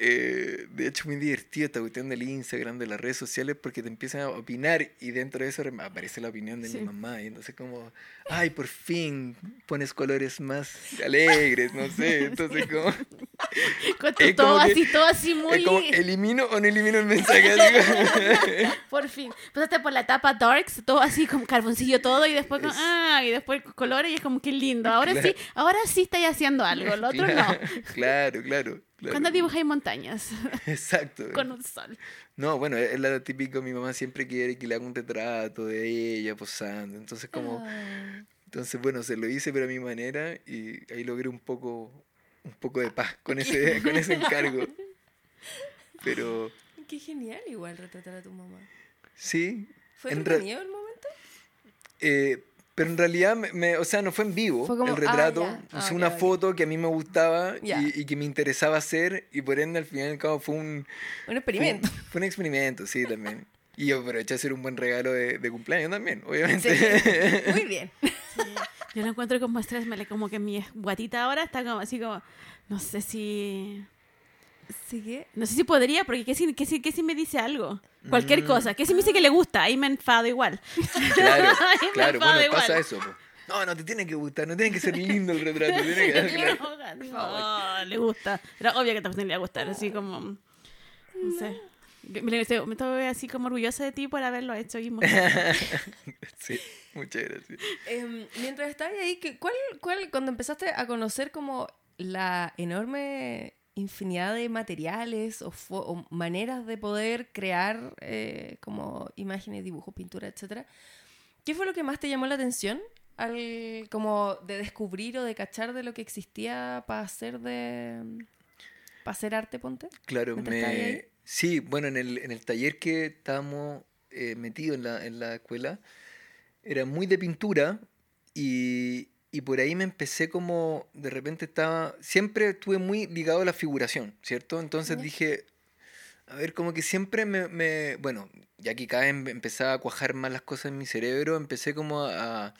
eh, de hecho muy divertido esta cuestión del Instagram, de las redes sociales, porque te empiezan a opinar y dentro de eso aparece la opinión de Sí. mi mamá y entonces como, ay, por fin pones colores más alegres, no sé, entonces como, Con tu todo como que- así, todo así muy... como, ¿elimino o no elimino el mensaje? Por fin. Pasaste por la etapa darks, todo así como carboncillo todo y después como, ah, y después colores y es como que lindo. Ahora Claro. sí, ahora sí estáis haciendo algo, lo otro no. claro. claro. ¿Cuándo dibujáis montañas? Exacto. Con un sol. No, bueno, es la típica, mi mamá siempre quiere que le haga un retrato de ella posando. Entonces, como, Ah, entonces bueno, se lo hice pero a mi manera y ahí logré un poco, un poco de paz con ese, con ese encargo. Pero qué genial igual retratar a tu mamá. sí, ¿Fue En re- entretenido el momento? eh, pero en realidad, me, me- o sea, no fue en vivo Fue como, el retrato, ah, ya. usé Ah, una foto que a mí me gustaba y, y que me interesaba hacer y por ende al final y al cabo fue un, Un experimento. fue un experimento, sí, también. Y yo aproveché a hacer un buen regalo de, de cumpleaños también, obviamente. Sí, Muy bien. Yo lo encuentro como estrés, me le- como que mi guatita ahora está como así como, no sé si... Sigue. No sé si podría, porque ¿qué si, qué si, qué si me dice algo? Cualquier Mm. cosa. ¿Qué si me dice que le gusta? Ahí me enfado igual. Claro, Ahí me claro, enfado bueno, igual. pasa eso. po. No, no te tiene que gustar, no tiene que ser lindo el retrato, tiene que claro. Digo, "Oh, le gusta. Era obvio que también le iba a gustar, así como. No sé. Me, estoy así como orgullosa de ti por haberlo hecho y Sí, muchas gracias. Em, mientras estabas ahí, ¿qué- ¿cuál, ¿cuál, cuando empezaste a conocer como la enorme infinidad de materiales o, o maneras de poder crear eh, como imágenes, dibujos, pintura, etcétera, ¿qué fue lo que más te llamó la atención? Al, como de descubrir o de cachar de lo que existía para hacer de para hacer arte, ponte. Claro. Sí, bueno, en el, en el taller que estábamos eh, metidos en la, en la escuela, era muy de pintura y, y por ahí me empecé como, de repente estaba, siempre estuve muy ligado a la figuración, ¿cierto? Entonces dije, a ver, como que siempre me, me- bueno, ya que cada vez em- empezaba a cuajar más las cosas en mi cerebro, empecé como a,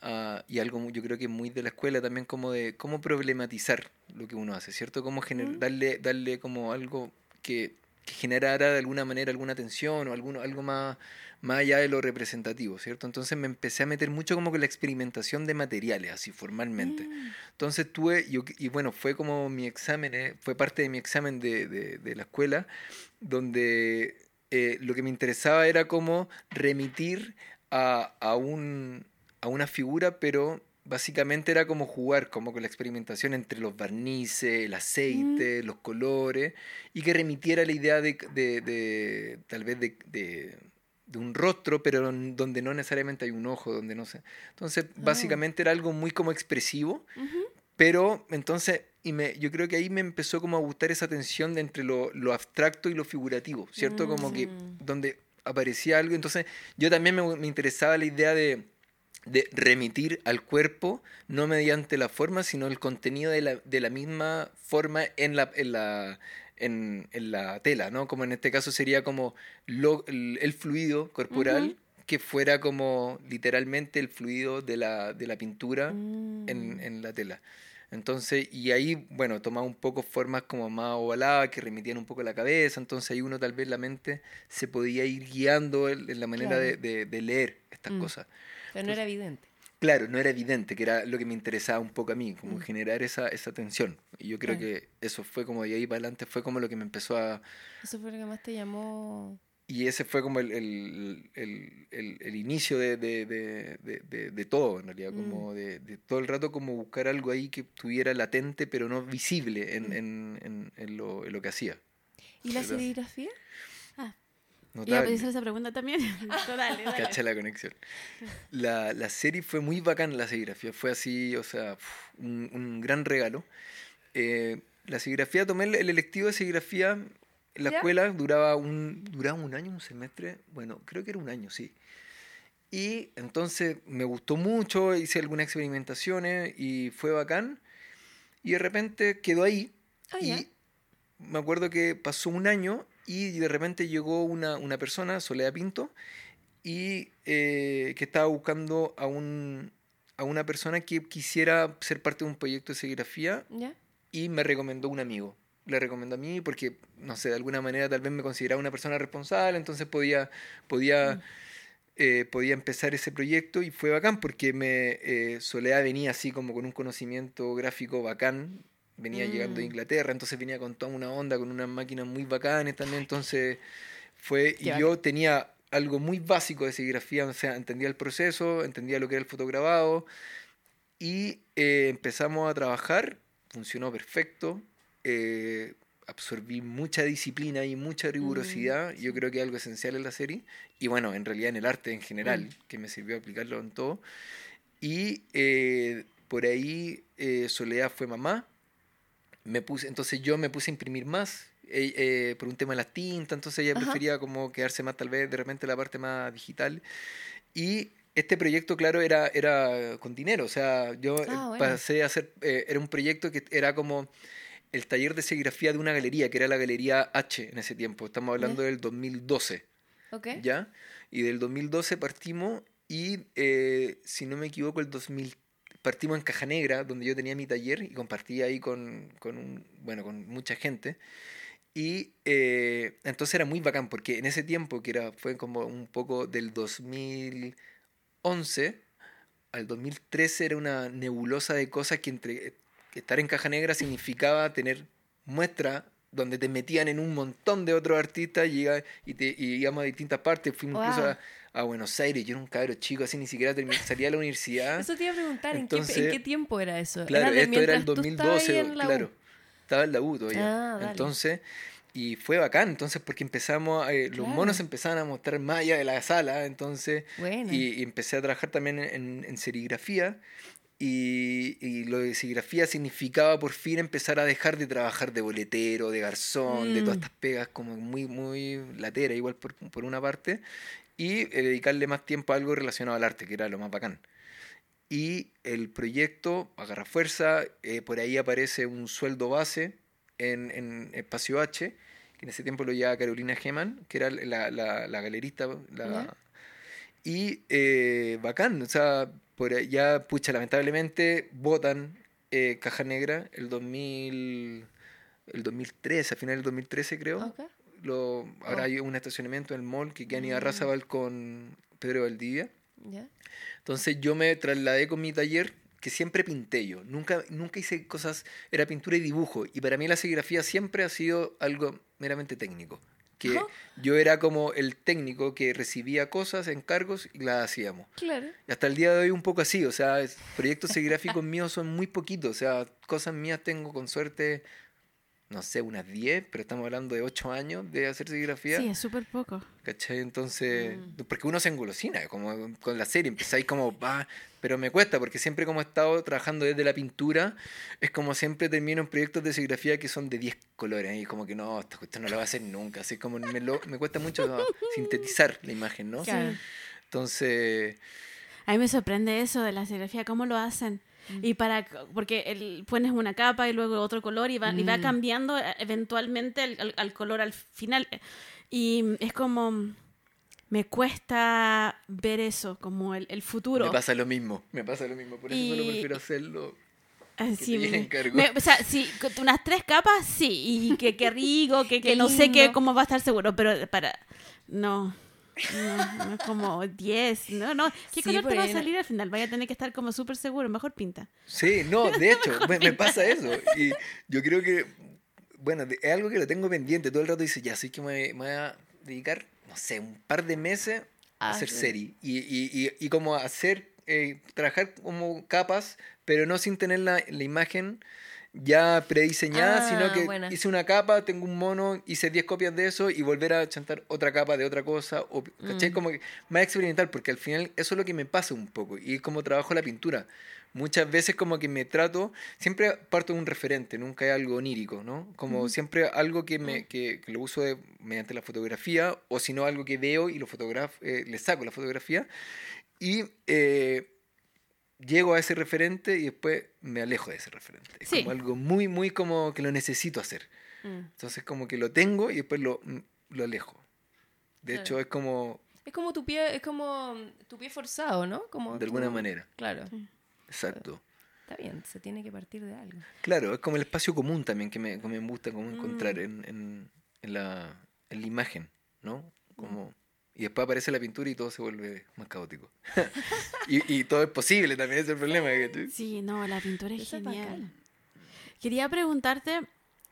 a- y algo yo creo que muy de la escuela también como de cómo problematizar lo que uno hace, ¿cierto? Cómo Mm. darle, darle como algo que, que generara de alguna manera alguna tensión o alguno, algo más, más allá de lo representativo, ¿cierto? Entonces me empecé a meter mucho como con la experimentación de materiales, así formalmente. Mm. Entonces tuve, yo- y bueno, fue como mi examen, eh, fue parte de mi examen de, de- de la escuela, donde eh, lo que me interesaba era como remitir a, a, un, a una figura, pero básicamente era como jugar, como con la experimentación entre los barnices, el aceite, los colores, y que remitiera la idea de, de- de- tal vez de, un rostro, pero donde no necesariamente hay un ojo, donde no sé. Entonces, básicamente era algo muy como expresivo, pero entonces, y me, yo creo que ahí me empezó como a gustar esa tensión de entre lo, lo abstracto y lo figurativo, ¿cierto? Como que Mm. donde aparecía algo, entonces yo también me, me interesaba la idea de, de remitir al cuerpo, no mediante la forma, sino el contenido de la, de la misma forma en la, en la, en, en la tela, ¿no? Como en este caso sería como lo- el, el fluido corporal, que fuera como literalmente el fluido de la, de la pintura Mm. en, en la tela. Entonces, y ahí, bueno, tomaba un poco formas como más ovaladas que remitían un poco a la cabeza, entonces ahí uno tal vez la mente se podía ir guiando en, en la manera Claro. de, de- de leer estas Mm. cosas. Pero no era evidente. Claro, no era evidente, que era lo que me interesaba un poco a mí, como Mm. generar esa, esa tensión. Y yo creo Claro. que eso fue como de ahí para adelante, fue como lo que me empezó a... Eso fue lo que más te llamó. Y ese fue como el, el, el- el- inicio de, de- de- de- todo, en realidad, Mm. como de, de todo el rato como buscar algo ahí que estuviera latente, pero no visible en, Mm. en- en- en lo, en lo que hacía. ¿Y la serigrafía? Iba a Notable. hacer esa pregunta también. dale, dale. Cacha la conexión. La, la serie fue muy bacán, la serigrafía. Fue así, o sea, un, un gran regalo. Eh, la serigrafía, tomé el, el electivo de serigrafía en la ¿Ya? escuela, duraba un, duraba un año, un semestre. Bueno, creo que era un año, sí. Y entonces me gustó mucho, hice algunas experimentaciones y fue bacán. Y de repente quedó ahí. Ah, y me acuerdo que pasó un año y de repente llegó una, una persona, Soledad Pinto, y eh, que estaba buscando a, un, a una persona que quisiera ser parte de un proyecto de serigrafía ¿Ya? y me recomendó un amigo. Le recomendó a mí porque, no sé, de alguna manera tal vez me consideraba una persona responsable, entonces podía, podía, Mm. eh, podía empezar ese proyecto y fue bacán porque me, eh, Soledad venía así como con un conocimiento gráfico bacán, venía llegando de Mm. Inglaterra, entonces venía con toda una onda, con unas máquinas muy bacanas también, entonces fue, y yo tenía algo muy básico de serigrafía, o sea, entendía el proceso, entendía lo que era el fotograbado, y eh, empezamos a trabajar, funcionó perfecto, eh, absorbí mucha disciplina y mucha rigurosidad, yo creo que es algo esencial en la serie, y bueno, en realidad en el arte en general, que me sirvió aplicarlo en todo. Y eh, por ahí eh, Soledad fue mamá, me puse, entonces yo me puse a imprimir más. eh, eh, por un tema de las tintas, entonces ella Ajá. prefería como quedarse más tal vez de repente la parte más digital. Y este proyecto, claro, era, era con dinero. O sea, yo eh, Ah, bueno. pasé a hacer, eh, era un proyecto que era como el taller de serigrafía de una galería, que era la Galería H en ese tiempo. Estamos hablando del 2012, ¿Ok? ¿ya? Y del 2012 partimos y, si no me equivoco, el 2000 partimos en Caja Negra, donde yo tenía mi taller y compartía ahí con, con, un, bueno, con mucha gente. Y eh, entonces era muy bacán, porque en ese tiempo, que era, fue como un poco del 2011 al 2013, era una nebulosa de cosas que entre estar en caja negra significaba tener muestra donde te metían en un montón de otros artistas y, y, te, y íbamos a distintas partes. Fuimos incluso a, a Buenos Aires. Yo era un cabro chico, así ni siquiera terminé, salía de la universidad. Eso te iba a preguntar, ¿en, qué, en qué tiempo era eso? Claro, de esto era el mientras tú estabas ahí 2012, en la U? claro. Estaba en la U todavía. Ah. Entonces, y fue bacán, entonces, porque empezamos, eh, los monos empezaban a mostrar más allá de la sala, entonces, Bueno. y, y empecé a trabajar también en, en- en serigrafía. Y, y lo de serigrafía significaba por fin empezar a dejar de trabajar de boletero, de garzón, de todas Mm. estas pegas como muy, muy latera, igual por, por una parte, y eh, dedicarle más tiempo a algo relacionado al arte, que era lo más bacán. Y el proyecto agarra fuerza, eh, por ahí aparece un sueldo base en, en Espacio H, que en ese tiempo lo llevaba Carolina Geman, que era la, la, la galerista. la- Ya. y eh, bacán, o sea, por allá, pucha, lamentablemente votan eh, Caja Negra el 2000, el 2013, a final del 2013 creo. Ok. Lo, ahora Oh. hay un estacionamiento en el mall que queda en Mm. Ibarrazabal con Pedro Valdivia. ¿Ya? Entonces yo me trasladé con mi taller, que siempre pinté yo. Nunca, nunca hice cosas, era pintura y dibujo. Y para mí la serigrafía siempre ha sido algo meramente técnico. Que Ajá. yo era como el técnico que recibía cosas, encargos y las hacíamos. Claro. Y hasta el día de hoy un poco así, o sea, proyectos serigráficos míos son muy poquitos, o sea, cosas mías tengo con suerte, no sé, unas 10, pero estamos hablando de 8 años de hacer serigrafía. Sí, es súper poco. ¿Cachai? Entonces, Mm. porque uno se engolosina, como con la serie, empezáis como, va, pero me cuesta, porque siempre como he estado trabajando desde la pintura, es como siempre termino en proyectos de serigrafía que son de 10 colores, y como que no, esta cuestión no la va a hacer nunca, así como me, lo- me cuesta mucho sintetizar la imagen, ¿no? Claro. Entonces, A mí me sorprende eso de la serigrafía, cómo lo hacen. Y para, porque el, pones una capa y luego otro color y va, y va Mm. cambiando eh, eventualmente al, al- color al final. Y es como, me cuesta ver eso, como el, el futuro. me pasa lo mismo, me pasa lo mismo, por eso solo Y- prefiero hacerlo. Así, llegue me- o sea, sí, unas tres capas, sí, y que, que rico, que, que no sé qué, cómo va a estar seguro, pero para, no, no, no como 10, no, no, ¿qué Sí, color te va a salir al final? Vaya a tener que estar como súper seguro, mejor pinta. Sí, no, de hecho, me, me pasa eso. Y yo creo que, bueno, es algo que lo tengo pendiente. Todo el rato dice, ya, sí que me, me voy a dedicar, no sé, un par de meses a Ah, hacer sí. serie. Y, y, y, y como hacer, eh, trabajar como capas, pero no sin tener la, la imagen ya prediseñada, Ah, sino que buena. hice una capa, tengo un mono, hice 10 copias de eso y volver a chantar otra capa de otra cosa, o, ¿cachai? Mm. Como que más experimental, porque al final eso es lo que me pasa un poco, y es como trabajo la pintura. Muchas veces como que me trato, siempre parto de un referente, nunca es algo onírico, ¿no? Como siempre algo que, me, que, que lo uso de- mediante la fotografía, o si no algo que veo y lo fotografo, eh, le saco la fotografía, y eh, llego a ese referente y después me alejo de ese referente. Es Sí. como algo muy, muy como que lo necesito hacer. Mm. Entonces como que lo tengo y después lo, mm, lo alejo. De Claro. hecho es como, Es como tu pie, es como tu pie forzado, ¿no? Como de alguna tu- manera, Claro. exacto. Está bien, se tiene que partir de algo. Claro, es como el espacio común también que me, que me gusta como encontrar Mm. en, en, en la, en la imagen, ¿no? Como, y después aparece la pintura y todo se vuelve más caótico. y, y todo es posible también, es el problema. Sí, no, la pintura es Eso genial. Quería preguntarte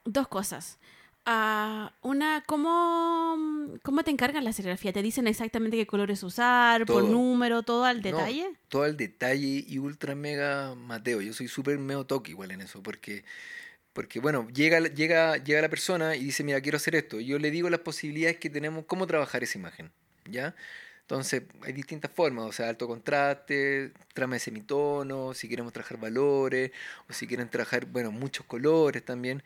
dos cosas. Ah, una, ¿cómo, ¿cómo te encargan la serigrafía? ¿Te dicen exactamente qué colores usar, por número, todo al No, detalle? todo al detalle y ultra mega Mateo. Yo soy súper meo toque igual en eso, porque, porque bueno, llega, la- llega, llega la persona y dice, mira, quiero hacer esto. Y yo le digo las posibilidades que tenemos, cómo trabajar esa imagen, ¿ya? Entonces, hay distintas formas, o sea, alto contraste, trama de semitono, si queremos trabajar valores, o si quieren trabajar, bueno, muchos colores también.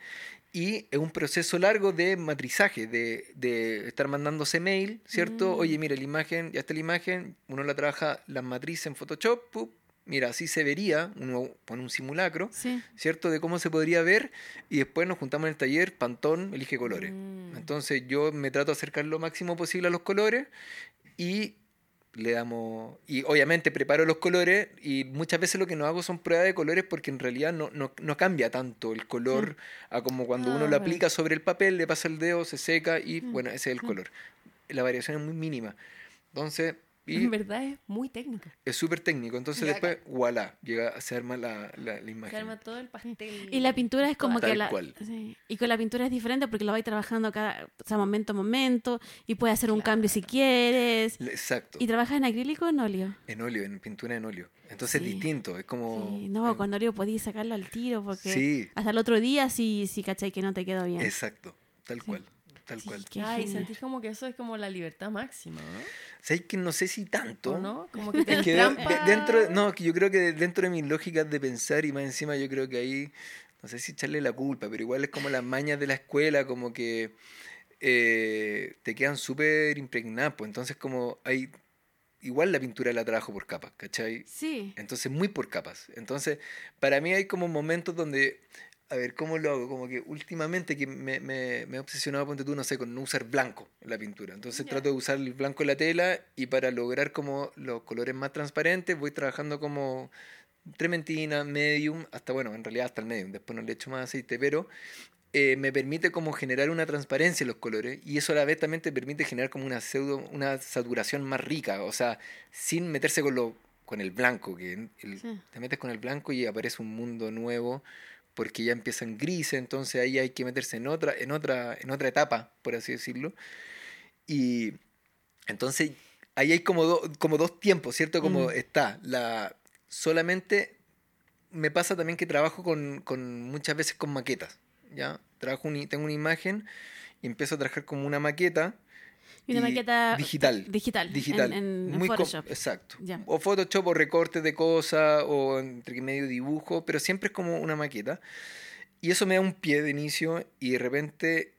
Y es un proceso largo de matrizaje, de, de estar mandándose mail, ¿cierto? Mm. Oye, mira, la imagen, ya está la imagen, uno la trabaja, la matriz en Photoshop, ¡pup! Mira, así se vería, uno pone un simulacro, Sí. ¿cierto? De cómo se podría ver, y después nos juntamos en el taller, Pantón elige colores. Mm. Entonces yo me trato de acercar lo máximo posible a los colores y le damos y obviamente preparo los colores y muchas veces lo que no hago son pruebas de colores porque en realidad no, no, no cambia tanto el color a como cuando Ah, uno lo bueno. aplica sobre el papel, le pasa el dedo, se seca y Mm, bueno, ese es el mm. color. La variación es muy mínima. Entonces, Y En verdad es muy técnico. es súper técnico. Entonces Ya, después, voilà, llega, se arma la, la, la Se imagen. arma todo el pastel. Y la pintura es como Tal que la, cual. sí. y con la pintura es diferente porque lo vais trabajando cada, o sea, momento a momento y puedes hacer un cambio si quieres. Exacto. ¿Y trabajas en acrílico o en óleo? En óleo, en pintura en óleo. Entonces Sí. es distinto, es como... Sí, no, con óleo podías sacarlo al tiro porque Sí. hasta el otro día sí, sí, cachai que no te quedó bien. Exacto, tal Sí. cual, tal Sí, cual. qué Ay, sentís como que eso es como la libertad máxima, ¿no? ¿Sabes que no sé si tanto? ¿O no? Como que te Es que de- dentro, de- no, que yo creo que dentro de mis lógicas de pensar y más encima yo creo que ahí, no sé si echarle la culpa, pero igual es como las mañas de la escuela, como que eh, te quedan súper impregnadas, pues entonces como hay, igual la pintura la trabajo por capas, ¿cachai? Sí. Entonces, muy por capas. Entonces, para mí hay como momentos donde, a ver, ¿cómo lo hago? Como que últimamente que me, me, me he obsesionado, ponte tú, no sé, con no usar blanco en la pintura. Entonces Ya. trato de usar el blanco en la tela y para lograr como los colores más transparentes voy trabajando como trementina, medium, hasta bueno, en realidad hasta el medium, después no le echo más aceite, pero eh, me permite como generar una transparencia en los colores y eso a la vez también te permite generar como una pseudo, una saturación más rica, o sea, sin meterse con lo con el blanco, que el- Sí. te metes con el blanco y aparece un mundo nuevo porque ya empiezan grises, entonces ahí hay que meterse en otra, en otra, en otra etapa, por así decirlo. Y entonces ahí hay como, do- como dos tiempos, ¿cierto? Como Mm. está la solamente me pasa también que trabajo con, con muchas veces con maquetas, ¿ya? Trabajo un tengo una imagen y empiezo a trabajar como una maqueta Y una y maqueta digital. digital, digital. en, en- muy Photoshop. exacto. Ya. O Photoshop o recortes de cosas o entre medio dibujo, pero siempre es como una maqueta. Y eso me da un pie de inicio y de repente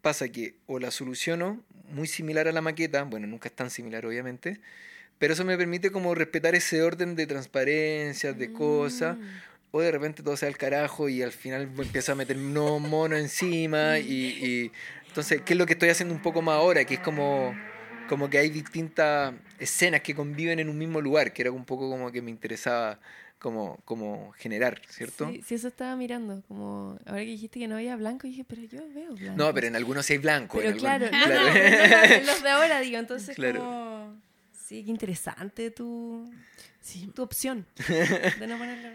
pasa que o la soluciono muy similar a la maqueta, bueno, nunca es tan similar obviamente, pero eso me permite como respetar ese orden de transparencias, de cosas, Mm. o de repente todo se da al carajo y al final empiezo a meter un mono encima y, y entonces, ¿qué es lo que estoy haciendo un poco más ahora? Que es como, como que hay distintas escenas que conviven en un mismo lugar, que era un poco como que me interesaba como, como generar, ¿cierto? Sí, sí, eso estaba mirando. Como ahora que dijiste que no había blanco, dije, pero yo veo blanco. No, pero en algunos sí hay blanco. Pero en claro, algunos- no, no, claro. no, en los de ahora digo, entonces Claro. como... Sí, qué interesante tu, Sí. tu opción de no ponerlo.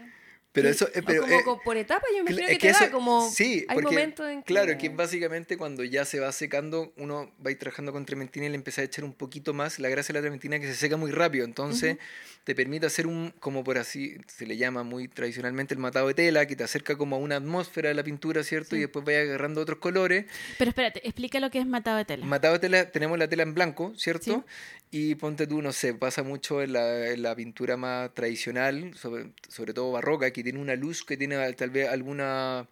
Pero eso, eh, pero, como, eh, por etapa, yo imagino es que, que te da como... sí, hay porque, momentos en que... Claro, que básicamente cuando ya se va secando, uno va a ir trabajando con trementina y le empieza a echar un poquito más. La gracia de la trementina es que se seca muy rápido, entonces te permite hacer un, como por así se le llama muy tradicionalmente, el matado de tela, que te acerca como a una atmósfera de la pintura, ¿cierto? Sí. Y después vaya agarrando otros colores. Pero espérate, explica lo que es matado de tela. Matado de tela, tenemos la tela en blanco, ¿cierto? Sí. Y ponte tú, no sé, pasa mucho en la, en la pintura más tradicional, sobre, sobre todo barroca, que tiene una luz que tiene al- tal vez alguna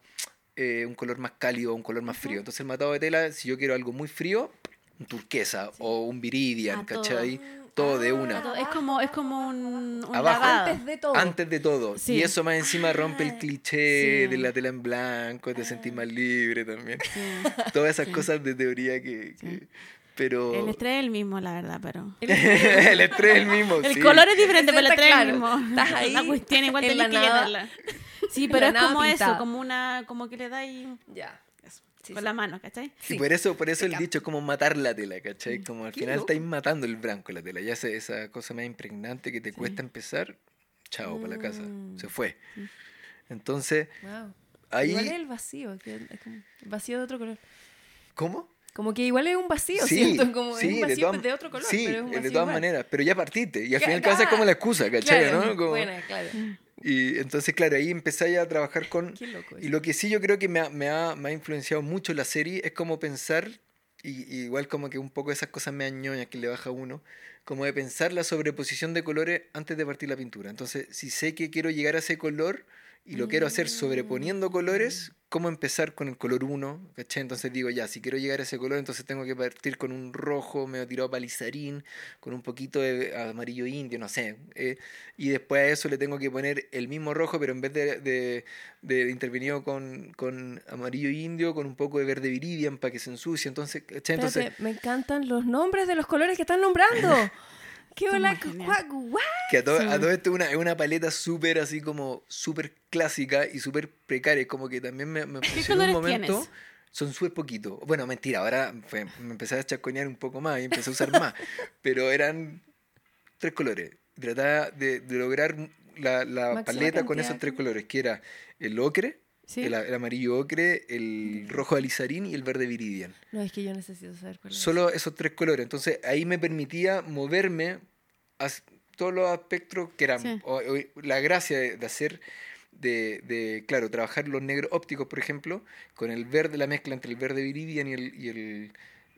eh, un color más cálido o un color más frío. Entonces el matado de tela, si yo quiero algo muy frío, un turquesa o un viridian, Ah, todo. ¿cachai? Todo de Ah, una. Es como, es como un, un Abajo. lavado. Antes de todo. Antes de todo. Sí. Y eso más encima rompe el Ah, cliché sí. de la tela en blanco, te sentís más libre también. Sí. Todas esas Sí. cosas de teoría que... pero... El estrés es el mismo, la verdad, pero... el estrés es el mismo. El sí. color es diferente, pero el estrés es el claro. mismo. Estás ahí La cuestión igual en tenés la que nada. llenarla. Sí, pero la es como pintada. eso, como una... Como que le dais Ya. Sí, con sí. la mano, ¿cachai? Sí. por eso, por eso el dicho es como matar la tela, ¿cachai? Como al final estáis matando el blanco la tela. Ya esa, esa cosa más impregnante que te cuesta empezar, chao, para la casa. Mm. Se fue. Entonces, Wow. ahí... Igual es el vacío, que es como vacío de otro color. ¿Cómo? Como que igual es un vacío, Sí, siento, como es sí, un de vacío todas- de otro color, Sí, pero es un de todas igual. maneras. Pero ya partiste. Y al final casa es como ah, la excusa, ¿cachai? Claro, ¿no? Como- Buena, claro. Y entonces, claro, ahí empecé a trabajar con... Qué loco. Y lo que sí yo creo que me ha, me ha, me ha influenciado mucho la serie es como pensar, y, y igual como que un poco esas cosas me ñoñas que le baja uno, como de pensar la sobreposición de colores antes de partir la pintura. Entonces, si sé que quiero llegar a ese color y lo quiero hacer sobreponiendo colores, ¿cómo empezar con el color 1? ¿Cachai? Entonces digo, ya, si quiero llegar a ese color, entonces tengo que partir con un rojo medio tirado palizarín, con un poquito de amarillo indio, no sé. eh, y después a eso le tengo que poner el mismo rojo, pero en vez de, de, de intervenido con, con amarillo indio, con un poco de verde viridian para que se ensucie. Entonces, ¿cachai? Entonces, Espérate, me encantan los nombres de los colores que están nombrando. ¡Qué hola! que a todo, a todo esto es una, es una paleta súper así como súper clásica y súper precaria. Como que también me, me funcionó un momento. tienes? Son súper poquitos. Bueno, mentira, ahora fue- me empecé a chaconear un poco más y empecé a usar más. Pero eran tres colores. Trataba de, de lograr la, la paleta con cantidad esos de tres colores, que era el ocre, Sí. el, el amarillo ocre, el rojo alizarín y el verde viridian. No, es que yo necesito saber cuál es. Solo esos tres colores. Entonces ahí me permitía moverme a todos los aspectos que eran Sí. o- o- la gracia de, de hacer, de, de, claro, trabajar los negros ópticos, por ejemplo, con el verde, la mezcla entre el verde viridian y el, y el,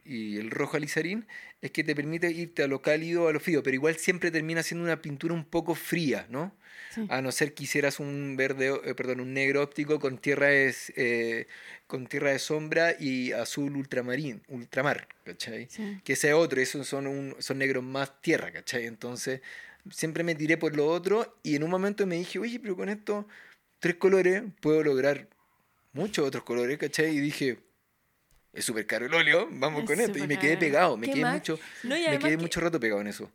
y el rojo alizarín, es que te permite irte a lo cálido, a lo frío, pero igual siempre termina siendo una pintura un poco fría, ¿no? Sí. A no ser que hicieras un verde, eh, perdón, un negro óptico con tierra de, eh, con tierra de sombra y azul ultramarín, ultramar, ¿cachai? Sí. Que ese otro, esos son, un, son negros más tierra, ¿cachai? Entonces, siempre me tiré por lo otro y en un momento me dije, oye, pero con estos tres colores puedo lograr muchos otros colores, ¿cachai? Y dije, es súper caro el óleo, vamos Es con esto. Y me quedé pegado, me ¿Qué quedé, más? mucho, No, me quedé que- mucho rato pegado en eso.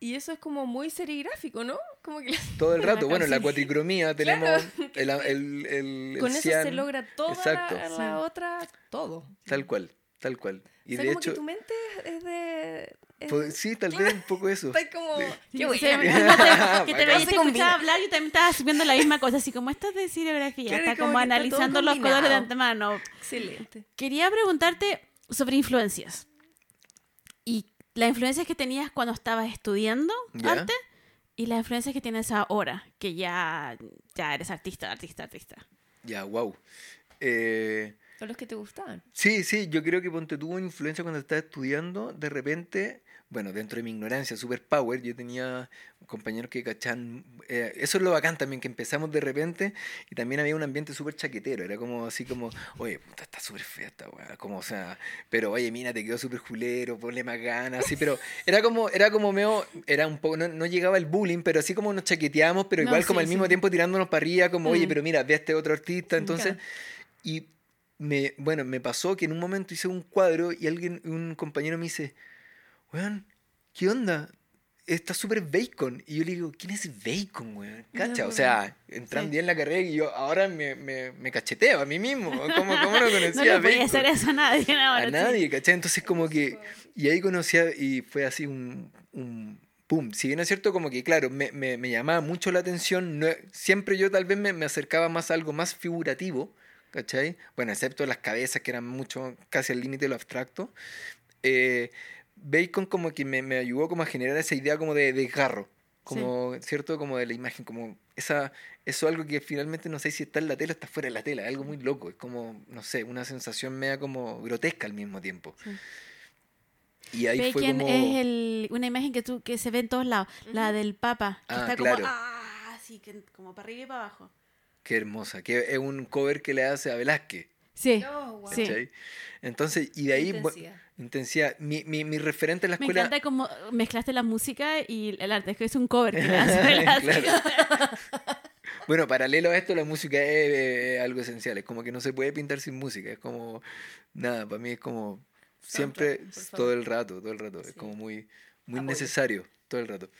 Y eso es como muy serigráfico, ¿no? Como que Todo el La rato, bueno, la cuatricromía tenemos Claro. el, el, el, el con eso se logra toda exacto. la, la Sí. otra, todo. Tal cual, tal cual. Y o sea, de como hecho, que tu mente es de... es- pues, sí, tal vez un poco eso. Está como... Sí. Qué o buena. sea, que te Se te escuchaba hablar y también estabas subiendo la misma cosa, así como esto es de serigrafía, Claro, está como como analizando los colores de antemano. Excelente. Quería preguntarte sobre influencias. Las influencias que tenías cuando estabas estudiando Ya. arte y las influencias que tienes ahora, que ya, ya eres artista, artista, artista. Ya, wow. Eh, Son los que te gustaban. sí, sí, yo creo que Ponte tuvo influencia cuando estaba estudiando. De repente, bueno, dentro de mi ignorancia, super power, yo tenía compañeros que cachan. eh, eso es lo bacán también, que empezamos de repente y también había un ambiente súper chaquetero. Era como así como, oye, puta, está súper fea esta weá. Como, o sea, pero oye, mina, te quedó súper julero, ponle más ganas, así, pero era como, era como medio, era un poco, no, no llegaba el bullying, pero así como nos chaqueteábamos, pero No, igual como sí, al mismo tiempo tirándonos para arriba, como, oye, Mm. pero mira, ve a este otro artista, entonces. Y me, bueno, me pasó que en un momento hice un cuadro y alguien, un compañero me dice, weón, ¿qué onda? Está súper bacon. Y yo le digo, ¿quién es bacon, weón? Cacha, o pues, sea, entrando Sí. bien en la carrera y yo ahora me, me, me cacheteo a mí mismo. ¿Cómo, cómo no No conocía le a podía bacon? hacer eso a nadie ahora. a sí. nadie, ¿cachai? Entonces como que... Y ahí conocía y fue así un... un pum. Si bien es cierto, como que, claro, me, me, me llamaba mucho la atención, no- siempre yo tal vez me, me acercaba más a algo más figurativo, ¿cachai? Bueno, excepto las cabezas que eran mucho, casi al límite de lo abstracto. Eh, Bacon como que me, me ayudó como a generar esa idea como de desgarro, como, ¿cierto? Como de la imagen, como esa, eso algo que finalmente no sé si está en la tela o está fuera de la tela, algo muy loco, es como, no sé, una sensación media como grotesca al mismo tiempo. Sí. Y ahí fue Bacon como... es el- una imagen que tú que se ve en todos lados, la del Papa, que Ah, está claro. como ah, así que como para arriba y para abajo. Qué hermosa, que es un cover que le hace a Velázquez. Sí. Oh, wow. Sí. Entonces, y de ahí, Intensidad. Intensidad. Mi, mi, mi referente en la Me escuela. encanta cómo mezclaste la música y el arte, es que es un cover. Bueno, paralelo a esto, la música es, eh, algo esencial. Es como que no se puede pintar sin música. Es como, nada, para mí es como siempre, todo el rato, todo el rato. Es Sí. como muy, muy Apoyo. necesario, todo el rato.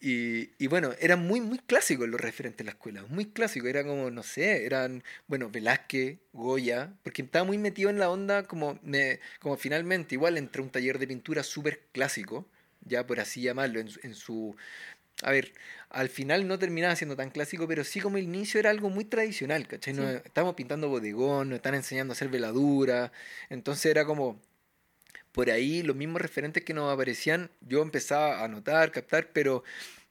Y, y bueno, eran muy, muy clásicos los referentes de la escuela, muy clásicos. Era como, no sé, eran, bueno, Velázquez, Goya, porque estaba muy metido en la onda como, me- como finalmente, igual entre un taller de pintura súper clásico, ya por así llamarlo, en, su- en su... A ver, al final no terminaba siendo tan clásico, pero sí como el inicio era algo muy tradicional, ¿cachai? Sí. estábamos pintando bodegón, nos están enseñando a hacer veladura, entonces era como, por ahí los mismos referentes que nos aparecían, yo empezaba a notar, captar, pero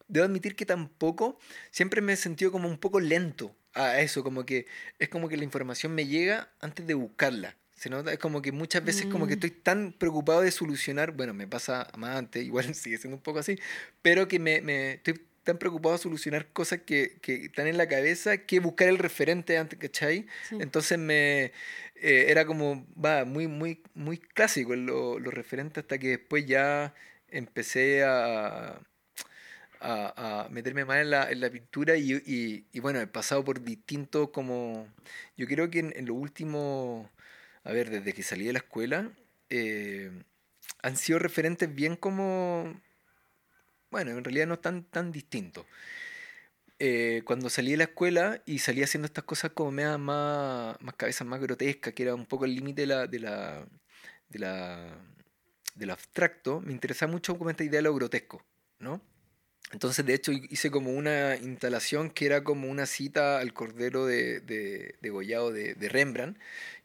debo admitir que tampoco, siempre me he sentido como un poco lento a eso, como que es como que la información me llega antes de buscarla. Se nota, es como que muchas veces como que Mm. estoy tan preocupado de solucionar, bueno, me pasa más antes, igual sigue siendo un poco así, pero que me, me estoy tan preocupado de solucionar cosas que, que están en la cabeza que buscar el referente antes, ¿cachai? Sí. Entonces me eh, era como, va, muy, muy, muy clásico lo, lo referente hasta que después ya empecé a, a, a meterme más en la, en la pintura y, y, y bueno, he pasado por distintos como, yo creo que en, en lo último, a ver, desde que salí de la escuela, eh, han sido referentes bien como, bueno, en realidad no están tan distintos eh, cuando salí de la escuela y salí haciendo estas cosas como me más, más cabezas más grotescas, que era un poco el límite de la, de la, de la, del abstracto, me interesaba mucho como esta idea de lo grotesco, ¿no? Entonces, de hecho, hice como una instalación que era como una cita al Cordero de, de, de Gollado de, de Rembrandt,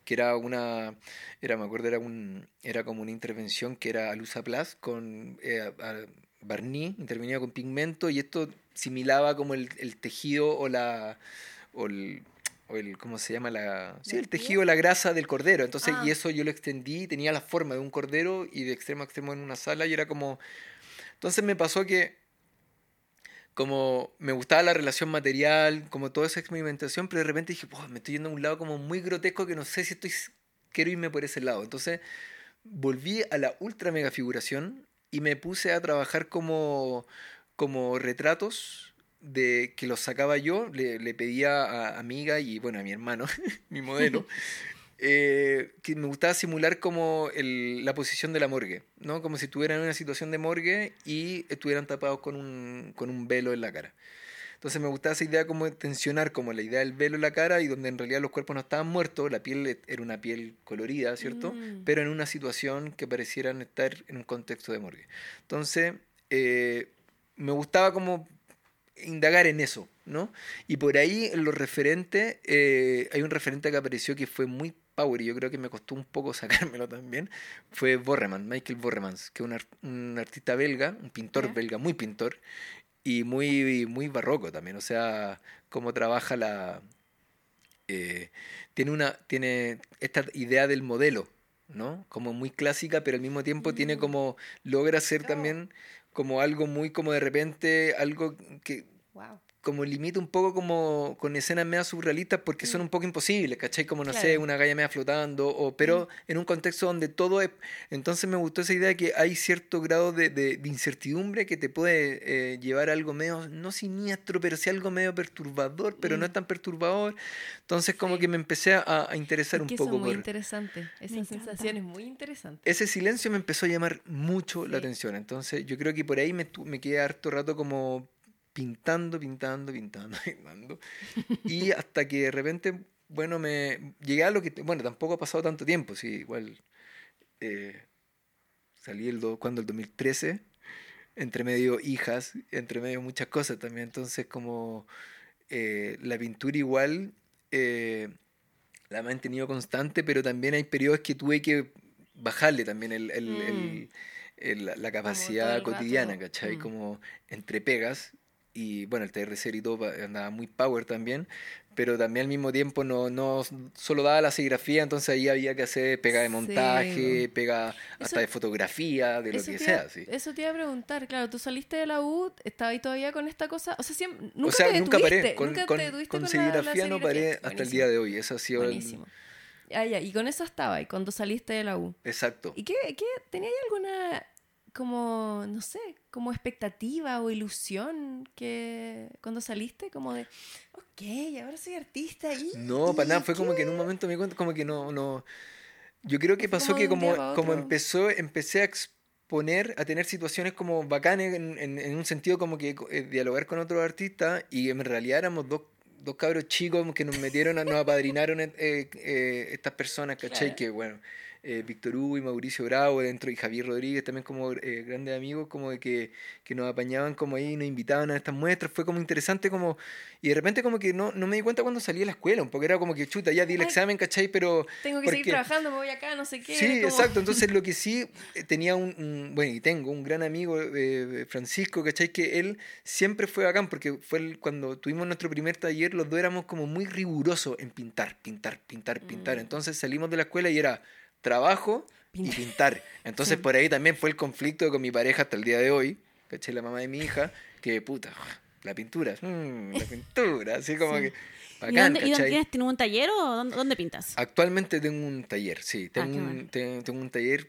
que era una, era, me acuerdo, era, un, era como una intervención que era a luz con eh, a- barniz, intervenía con pigmento y esto similaba como el, el tejido o la, o el, o el, ¿cómo se llama? La, sí, ¿La el tejido, la grasa del cordero. Entonces, Ah. y eso yo lo extendí, tenía la forma de un cordero y de extremo a extremo en una sala y era como... Entonces me pasó que como me gustaba la relación material, como toda esa experimentación, pero de repente dije, "Buah, me estoy yendo a un lado como muy grotesco que no sé si estoy quiero irme por ese lado. Entonces volví a la ultra mega figuración y me puse a trabajar como, como retratos de que los sacaba yo, le, le pedía a amiga y bueno, a mi hermano, mi modelo, eh, que me gustaba simular como el- la posición de la morgue, ¿no? Como si estuvieran en una situación de morgue y estuvieran tapados con un, con un velo en la cara. Entonces me gustaba esa idea como de tensionar como la idea del velo en la cara y donde en realidad los cuerpos no estaban muertos, la piel e- era una piel colorida, ¿cierto? Mm. Pero en una situación que parecieran estar en un contexto de morgue. Entonces eh, me gustaba como indagar en eso, ¿no? Y por ahí en los referentes, eh, hay un referente que apareció que fue muy power y yo creo que me costó un poco sacármelo también, fue Borreman, Michael Borremans, que es un, ar- un artista belga, un pintor belga, muy pintor, y muy, muy barroco también, o sea, cómo trabaja la... eh, tiene, una, tiene esta idea del modelo, ¿no? Como muy clásica, pero al mismo tiempo tiene Mm. como, logra ser Oh. también como algo muy como de repente, algo que Wow. Como limita un poco como con escenas medio surrealistas porque son Mm. un poco imposibles, ¿cachai? Como, no sé, Claro. una galla media flotando, o, pero en un contexto donde todo es... Entonces me gustó esa idea de que hay cierto grado de, de- de incertidumbre que te puede eh, llevar a algo medio, no siniestro, pero sí algo medio perturbador, pero no Mm. es tan perturbador. Entonces como Sí. que me empecé a, a interesar Es un que poco eso es muy por... interesante. Esa sensación es muy interesante. Ese silencio me empezó a llamar mucho la Sí. atención. Entonces yo creo que por ahí me, me quedé harto rato como pintando, pintando, pintando, pintando. Y hasta que de repente, bueno, me llegué a lo que... Bueno, tampoco ha pasado tanto tiempo, sí, igual... eh, salí el do- cuando el 2013, entre medio hijas, entre medio muchas cosas también. Entonces como eh, la pintura igual... eh, la he mantenido constante, pero también hay periodos que tuve que bajarle también el, Mm. el- la- capacidad cotidiana, ¿cachai? mm. Como entre pegas y bueno, el TRC y todo pa- andaba muy power también, pero también al mismo tiempo no, no solo daba la serigrafía, entonces ahí había que hacer pega de Sí, montaje, pega hasta de fotografía, de lo que iba- sea, sí. Eso te iba a preguntar, claro, tú saliste de la U, estabas ahí todavía con esta cosa, o sea, siempre, nunca o sea, te nunca detuviste, paré, con, nunca con, te detuviste con la- la serigrafía no paré serigrafía. hasta el día de hoy, eso ha sido el- Buenísimo. Ah, ya, y con eso estaba ahí, cuando saliste de la U. Exacto. ¿Y qué, qué tenías alguna, como, no sé, como expectativa o ilusión que cuando saliste, como de, ok, ahora soy artista y... No, para ¿y nada, fue como qué?". que en un momento me di cuenta como que no, no. Yo creo que pasó como que como, como empezó, empecé a exponer, a tener situaciones como bacanes en, en- en un sentido como que eh, dialogar con otros artistas y en realidad éramos dos, dos cabros chicos que nos metieron, a- nos apadrinaron eh, eh, estas personas, ¿cachai? Claro. Que bueno, eh, Víctor Hugo y Mauricio Bravo dentro y Javier Rodríguez también como eh, grandes amigos como de que, que nos apañaban como ahí, nos invitaban a estas muestras, fue como interesante como, y de repente como que no, no me di cuenta cuando salí de la escuela, un poco era como que chuta, ya di el Ay, examen, ¿cachai? Pero... Tengo que porque- seguir trabajando, me voy acá, no sé qué. Sí, como- exacto. Entonces lo que sí eh, tenía un, un- bueno, y tengo un gran amigo, eh, Francisco, ¿cachai? Que él siempre fue bacán porque fue el- cuando tuvimos nuestro primer taller, los dos éramos como muy rigurosos en pintar, pintar, pintar, pintar. Mm. Entonces salimos de la escuela y era trabajo y Pintar. Entonces Sí. por ahí también fue el conflicto con mi pareja hasta el día de hoy, ¿cachai? La mamá de mi hija, que puta, la pintura, mm, la pintura, así como Sí. que... ¿Y Bacán, dónde, y dónde tienes, tienes un taller o dónde, dónde pintas? Actualmente tengo un taller, sí. Tengo, qué un, bueno. tengo un taller,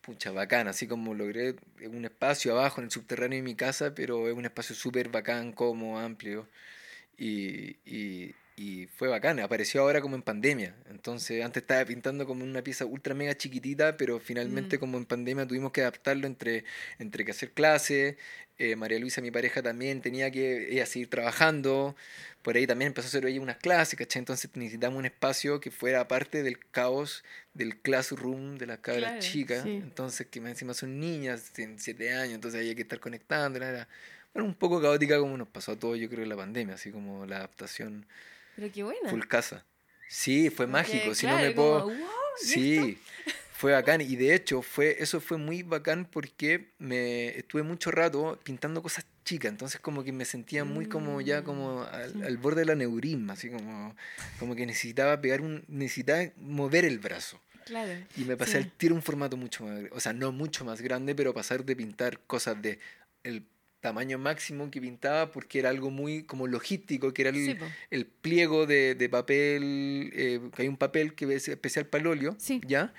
pucha, bacán, así como logré un espacio abajo en el subterráneo de mi casa, pero es un espacio súper bacán, cómodo, amplio. Y, y, y fue bacán, apareció ahora como en pandemia. Entonces, antes estaba pintando como una pieza ultra mega chiquitita, pero finalmente Mm. como en pandemia tuvimos que adaptarlo entre, entre que hacer clases. eh, María Luisa, mi pareja, también tenía que ella seguir trabajando. Por ahí también empezó a hacer ella unas clases, ¿cachai? Entonces necesitamos un espacio que fuera parte del caos del classroom de las cabras Claro, chicas. sí. Entonces, que más encima son niñas, tienen siete años, entonces había que estar conectando. Era Bueno, un poco caótica como nos pasó a todos, yo creo, en la pandemia, así como la adaptación Pero qué buena. full casa. Sí, fue Porque, mágico, si claro, no me como, puedo... "Wow, ¿y esto?". Sí, fue bacán. Y de hecho, fue, eso fue muy bacán porque me estuve mucho rato pintando cosas chicas. Entonces como que me sentía muy como ya como al, al borde de la neurisma, así como, como que necesitaba pegar un, necesitaba mover el brazo. Claro. Y me pasé Sí. al tiro un formato mucho más, o sea, no mucho más grande, pero pasar de pintar cosas de el tamaño máximo que pintaba porque era algo muy como logístico, que era el, Sí, el pliego de, de papel, eh, que hay un papel que es especial para el óleo, Sí. ¿ya?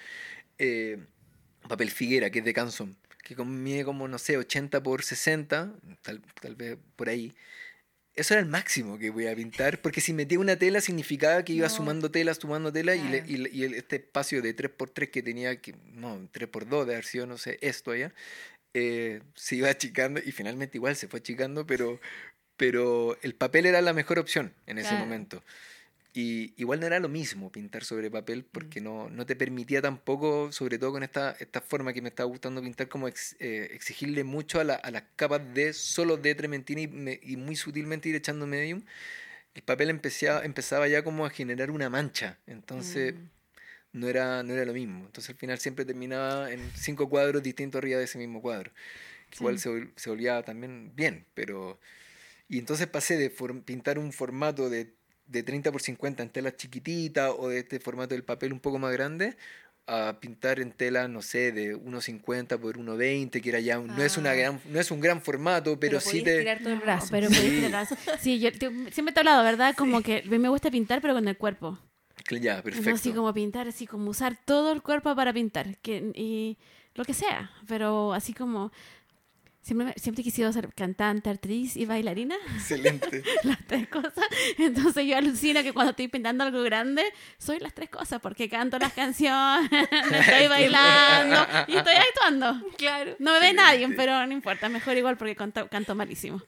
Eh, papel figuera, que es de Canson, que mide como, no sé, 80 por 60, tal, tal vez por ahí. Eso era el máximo que voy a pintar, porque si metía una tela significaba que iba No. sumando telas, sumando telas, y, le- Claro. y, le- y este espacio de 3x3 que tenía, que no, 3x2 de haber sido, no sé, esto allá, eh, se iba achicando, y finalmente igual se fue achicando, pero, pero el papel era la mejor opción en ese Claro. momento. Y igual no era lo mismo pintar sobre papel Mm. porque no, no te permitía tampoco, sobre todo con esta, esta forma que me estaba gustando pintar, como ex- eh, exigirle mucho a, la- a las capas de solo de trementina y, me- y muy sutilmente ir echando medium. El papel empezaba, empezaba ya como a generar una mancha, entonces Mm. No, era, no era lo mismo. Entonces al final siempre terminaba en cinco cuadros distintos arriba de ese mismo cuadro. Que Igual Sí. se, se volvía también bien, pero... Y entonces pasé de pintar un formato de, de 30 por 50 en telas chiquititas o de este formato del papel un poco más grande a pintar en tela, no sé, de 1.50 por 1.20, que era ya, un- no, es una Ah. gran, no es un gran formato, pero, sí te... tirar todo el No, brazo. pero Sí. tirar el brazo. Sí, yo te- siempre te he hablado, ¿verdad? Como que a mí me gusta pintar, pero con el cuerpo. Ya, No perfecto. así como pintar, así como usar todo el cuerpo para pintar. Que, y lo que sea. Pero así como. Siempre, siempre he quisido ser cantante, actriz y bailarina. Excelente. las tres cosas. Entonces yo alucino que cuando estoy pintando algo grande, soy las tres cosas, porque canto las canciones, estoy bailando y estoy actuando. Claro. No me ve nadie, pero no importa, mejor igual porque canto, canto malísimo.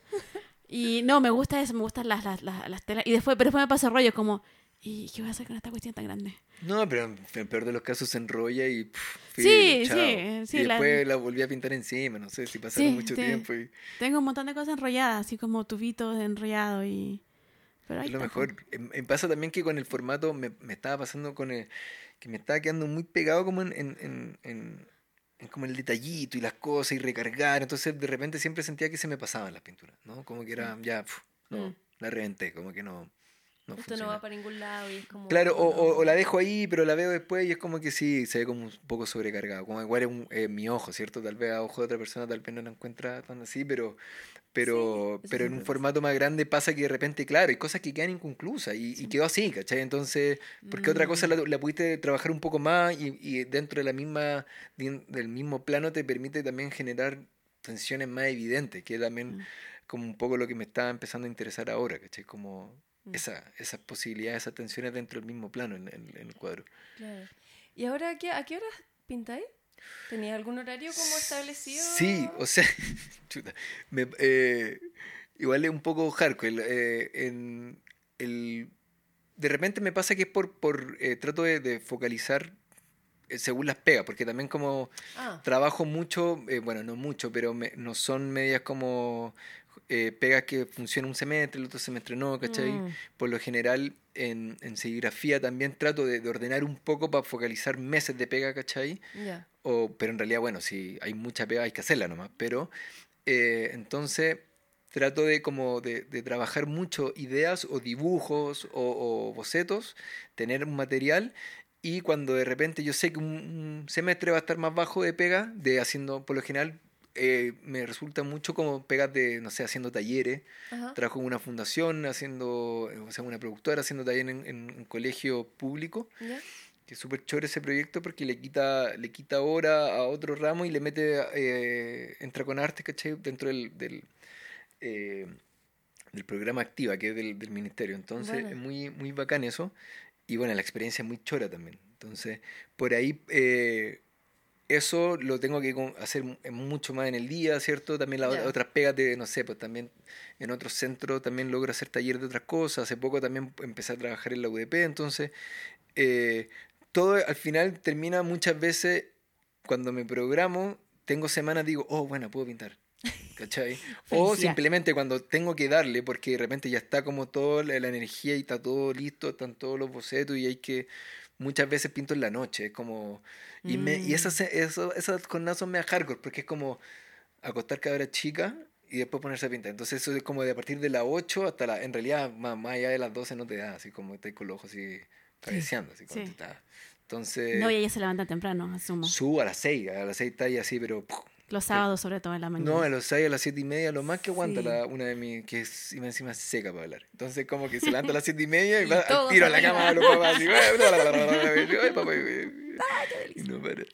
Y no, me gusta eso, me gustan las, las, las, las telas. Y después, pero después me pasa rollo como, ¿y qué voy a hacer con esta cuestión tan grande? No, pero en el peor de los casos se enrolla y... pff, Sí, chao. sí, sí, Y la- después la... volví a pintar encima, no sé si pasaron Sí, mucho sí. tiempo y... Tengo un montón de cosas enrolladas, así como tubitos enrollados y... Pero ahí Es lo mejor. Em- Me pasa también que con el formato me, me estaba pasando con el, que me estaba quedando muy pegado como en, en, en, en- como el detallito y las cosas y recargar. Entonces de repente siempre sentía que se me pasaban las pinturas, ¿no? Como que era ya, no, Mm. la reventé, como que no, no Esto no va para ningún lado y es como... Claro, o, o- no. o la dejo ahí, pero la veo después y es como que sí, se ve como un poco sobrecargado. Como igual es un- eh, mi ojo, ¿cierto? Tal vez a ojo de otra persona tal vez no la encuentra tan así, pero, pero, Sí, pero en un formato más grande pasa que de repente, claro, hay cosas que quedan inconclusas y, y quedó así, ¿cachai? Entonces, porque otra cosa la, Mm. la pudiste trabajar un poco más y, y dentro de la misma, del mismo plano te permite también generar tensiones más evidentes, que es también Mm. como un poco lo que me está empezando a interesar ahora, ¿cachai? Como. Esa, esas posibilidades, esas tensiones dentro del mismo plano en, en- en el cuadro. Claro. ¿Y ahora a qué, a qué horas pintáis? ¿Tenías algún horario como establecido? Sí, o sea, chuta, me, eh, igual es un poco hardcore. el, eh, en el, de repente me pasa que es por, por eh, trato de, de focalizar eh, según las pegas, porque también como Ah, trabajo mucho, eh, bueno, no mucho, pero me- no son medias como eh, pegas que funcionan un semestre, el otro semestre no, ¿cachai? Mm. Por lo general en, en serigrafía también trato de, de ordenar un poco para focalizar meses de pega, ¿cachai? ya. O, pero en realidad, bueno, si hay mucha pega hay que hacerla nomás. Pero eh, entonces trato de como de, de trabajar mucho ideas o dibujos o, o bocetos, tener un material y cuando de repente yo sé que un, un semestre va a estar más bajo de pega, de haciendo, por lo general, eh, me resulta mucho como pegas de, no sé, haciendo talleres. Ajá. Trabajo en una fundación, haciendo, o sea, una productora, haciendo talleres en, en un colegio público ¿Ya? que es súper chévere ese proyecto porque le quita, le quita hora a otro ramo y le mete, eh, entra con arte, ¿cachai? Dentro del, del, eh, del programa Activa, que es del, del ministerio. Entonces Buena. es muy, muy bacán eso. Y bueno, la experiencia es muy chora también. Entonces, por ahí eh, eso lo tengo que hacer mu- mucho más en el día, ¿cierto? También las Ya. otras pegas de, no sé, pues también en otros centros también logro hacer talleres de otras cosas. Hace poco también empecé a trabajar en la UDP, entonces eh, todo al final termina muchas veces cuando me programo, tengo semanas, digo, oh, bueno, puedo pintar. ¿cachai? O simplemente cuando tengo que darle, porque de repente ya está como toda la, la energía y está todo listo, están todos los bocetos y hay que... Muchas veces pinto en la noche, como... Y, me, y Mm. esas, eso, esas jornadas son medio hardcore, porque es como acostar cabra chica y después ponerse a pintar. Entonces eso es como de a partir de las 8 hasta la... En realidad, más, más allá de las 12 no te da, así como estás con los ojos así cabeceando, así como Sí. te está. Entonces... No, y ella se levanta temprano, asumo. Subo a las 6, a las 6 está ahí así, pero... ¡puf! Los sábados, sobre todo en la mañana. No, a las 6, a las 7 y media, lo más que aguanta Sí. la, una de mis, que es y encima seca para hablar. Entonces, como que se levanta a las 7 y media y, Y va al tiro a la cama a los papás. Así, ay, papá, y no para.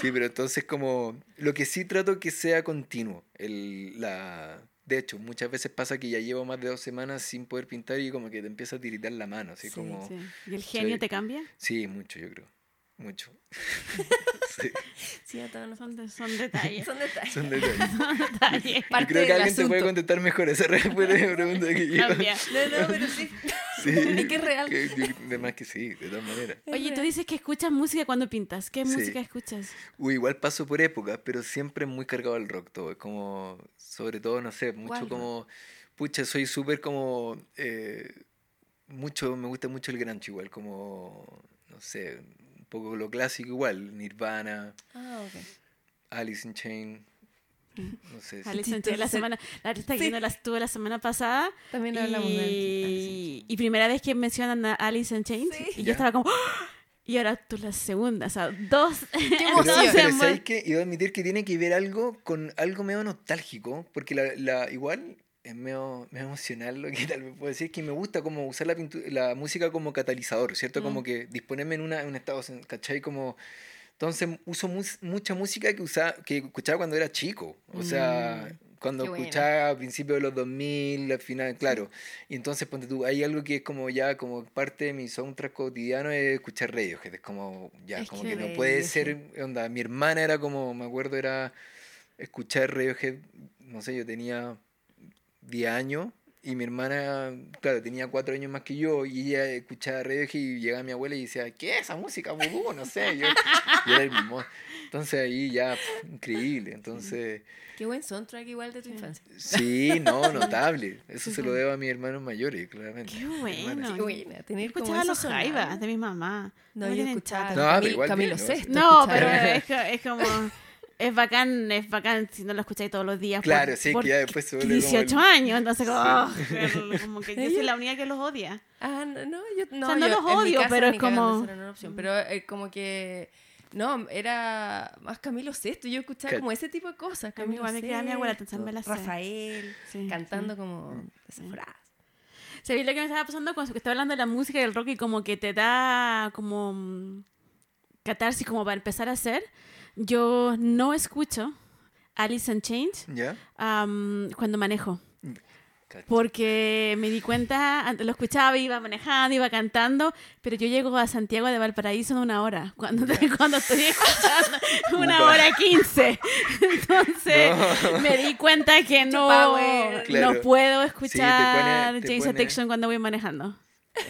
Sí, pero entonces, como. Lo que sí trato que sea continuo. El, la, de hecho, muchas veces pasa que ya llevo más de dos semanas sin poder pintar y como que te empieza a tiritar la mano. Así Sí, como. Sí. ¿Y el genio Sí. te cambia? Sí, mucho, yo creo. Mucho. Sí, Sí, a todos nos- Son, de- son detalles. Son detalles. son detalles. son detalles. Parte creo que alguien te puede contestar mejor esa respuesta de pregunta que yo. Cambia. No, no, pero sí. Sí. Es que es real. Que- yo- de más que sí, de todas maneras. Es Oye, tú dices que escuchas música cuando pintas. ¿Qué Sí. música escuchas? Uy, igual paso por épocas, pero siempre muy cargado al rock todo. Es como, sobre todo, no sé, mucho como, pucha, soy súper como, eh, mucho, me gusta mucho el grunge igual, como, no sé, poco lo clásico igual, Nirvana, Ah. Alice in Chain, no sé. sí. Alice in Chains, la semana, la lista que Sí. yo la estuve la semana pasada También hablamos de y, y primera vez que mencionan a Alice in Chains Sí. y yo Ya. estaba como ¡Ah! y ahora tú la segunda, o sea, dos. Pero, emoción. dos pero en- ¿sabes qué? Y debo admitir que tiene que ver algo con algo medio nostálgico, porque la, la- igual es medio, medio emocional lo que tal vez puedo decir, que me gusta como usar la, pintu- la música como catalizador, ¿cierto? Como Mm. que disponerme en, una, en un estado, ¿cachai? Como... Entonces uso mus- mucha música que, usaba, que escuchaba cuando era chico, o sea... Mm, Cuando qué escuchaba a principios de los 2000, al final, claro. Y entonces, ponte tú, hay algo que es como ya, como parte de mi soundtrack cotidiano es escuchar Radiohead. Es como, ya, Es como que que no puede ser, onda, mi hermana era como, me acuerdo, era escuchar Radiohead, no sé, yo tenía 10 años y mi hermana, claro, tenía 4 años más que yo y ella escuchaba Radiohead y llegaba mi abuela y decía, ¿qué es esa música, vudú? No sé, yo, era el mismo. Entonces ahí ya, increíble, entonces... Qué buen soundtrack igual de tu infancia. Sí, no, notable. Eso se lo debo a mis hermanos mayores, claramente. Qué bueno. Qué buena. Tener como Escuchaba esos los jaivas de mi mamá. No, me yo escuchaba. No, pero Camilo, igual Camilo bien, ¿no? Sesto. No, pero es, es como. Es bacán, es bacán si no lo escucháis todos los días. Claro, por- sí, por que ya después se vuelve como 18 el- años, entonces como, Sí. oh, como que yo soy la única que los odia. Ah, no, no, yo no, sea, no yo los odio, pero es como- una opción. Pero eh, como que. No, era más Camilo Sesto. Yo escuchaba Ca- como ese tipo de cosas. Camilo igual me queda mi abuela, me la. Rafael, Sí, cantando sí. como esa frase. ¿Sabéis lo que me estaba pasando cuando estaba hablando de la música y el rock y como que te da como mm, catarsis como para empezar a hacer? Yo no escucho Alice in am, cuando manejo. Cacha. Porque me di cuenta, lo escuchaba, iba manejando, iba cantando, pero yo llego a Santiago de Valparaíso en una hora, cuando, cuando estoy escuchando una Upa. hora quince. Entonces No. me di cuenta que no. Claro. no puedo escuchar te James pone- Addiction cuando voy manejando.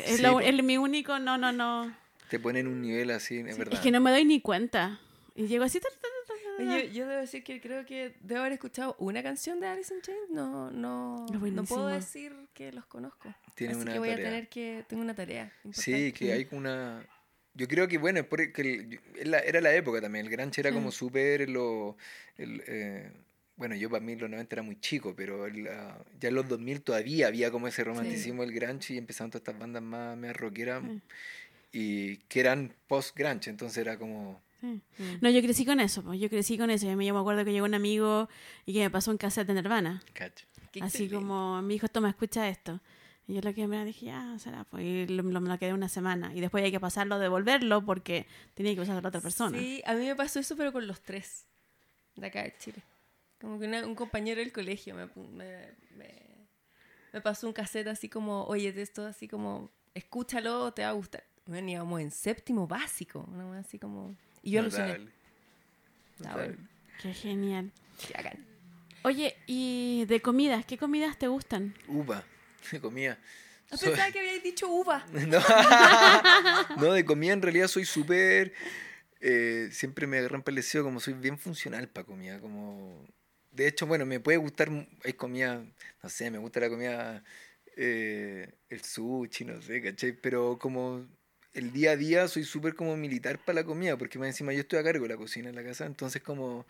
Es Sí, lo- po. es mi único, no, no, no. Te ponen un nivel así, es verdad. Es que no me doy ni cuenta. Y llego así. ta, ta, ta, ta, ta, Yo, yo debo decir que creo que debo haber escuchado una canción de Alice in Chains. No, no, Es no puedo decir que los conozco. Tienes Así una que voy tarea. a tener que. Tengo una tarea. Sí, importante. que hay una... Yo creo que, bueno, porque era la época también. El grunge era como súper eh, bueno, yo para mí los 90 era muy chico, pero el, ah, ya en los 2000 todavía había como ese romanticismo del grunge y empezaron todas estas bandas más, más rockeras Sí. y que eran post-grunge, entonces era como... Sí. No, yo crecí con eso, pues yo crecí con eso. Yo me, yo me acuerdo que llegó un amigo y que me pasó un cassette de Nirvana. Cacho. Qué Así excelente. como, mi hijo, toma, escucha esto. Y yo lo que me dije, ya, será, pues, y lo, lo- me lo quedé una semana. Y después hay que pasarlo, devolverlo, porque tenía que usar a la otra persona. Sí, a mí me pasó eso, pero con los tres de acá de Chile. Como que una- un compañero del colegio me, me, me- me pasó un cassette así como, oye, de esto así como, escúchalo, te va a gustar. Bueno, íbamos en séptimo básico, una wea así como... Y yo aluciné. Notable. Bueno, Qué genial. qué bacán. Oye, y de comidas, ¿qué comidas te gustan? Uva, de comida. Ah, Soy- Pensaba que habíais dicho uva. No, no, de comida en realidad soy súper. eh, siempre me agarran parecido como soy bien funcional para comida. Como de hecho, bueno, me puede gustar, hay comida, no sé, me gusta la comida, eh, el sushi, no sé, ¿cachai? Pero como el día a día soy súper como militar para la comida, porque más encima yo estoy a cargo de la cocina en la casa, entonces como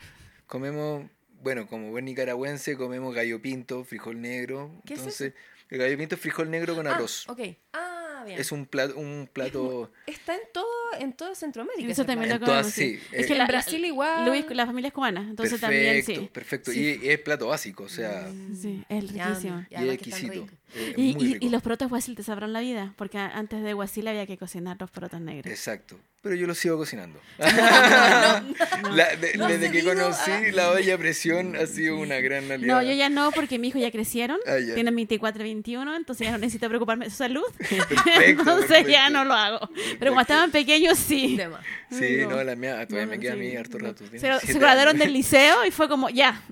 comemos, bueno, como buen nicaragüense, comemos gallo pinto, frijol negro. ¿Qué es entonces, el gallo pinto es frijol negro con Ah, arroz. ok. Ah, bien. Es un plato, un plato Está en todo, en toda Centroamérica. Eso también lo en comemos, sí. sí. Es eh, que En la- Brasil igual. Luis, la familia es cubana, entonces también sí. perfecto. Sí. Y es plato básico, o sea, Sí, es riquísimo. ya, y es exquisito. Eh, Y, muy y- rico. y los porotos guasil te sabrán la vida, porque antes de guasil había que cocinar los porotos negros. Exacto. Pero yo lo sigo cocinando. No. La- de- No has desde que conocí a- la olla a presión ha sido una gran aliada. No, yo ya no, porque mis hijos ya crecieron, Ah, ya. tienen 24 y 21, entonces ya no necesito preocuparme de su salud. Perfecto, entonces ya no lo hago. Pero cuando estaban pequeños, sí. Sí, No. no, la mía todavía No, me queda a mí harto rato. Se, se graduaron del liceo y fue como, ya.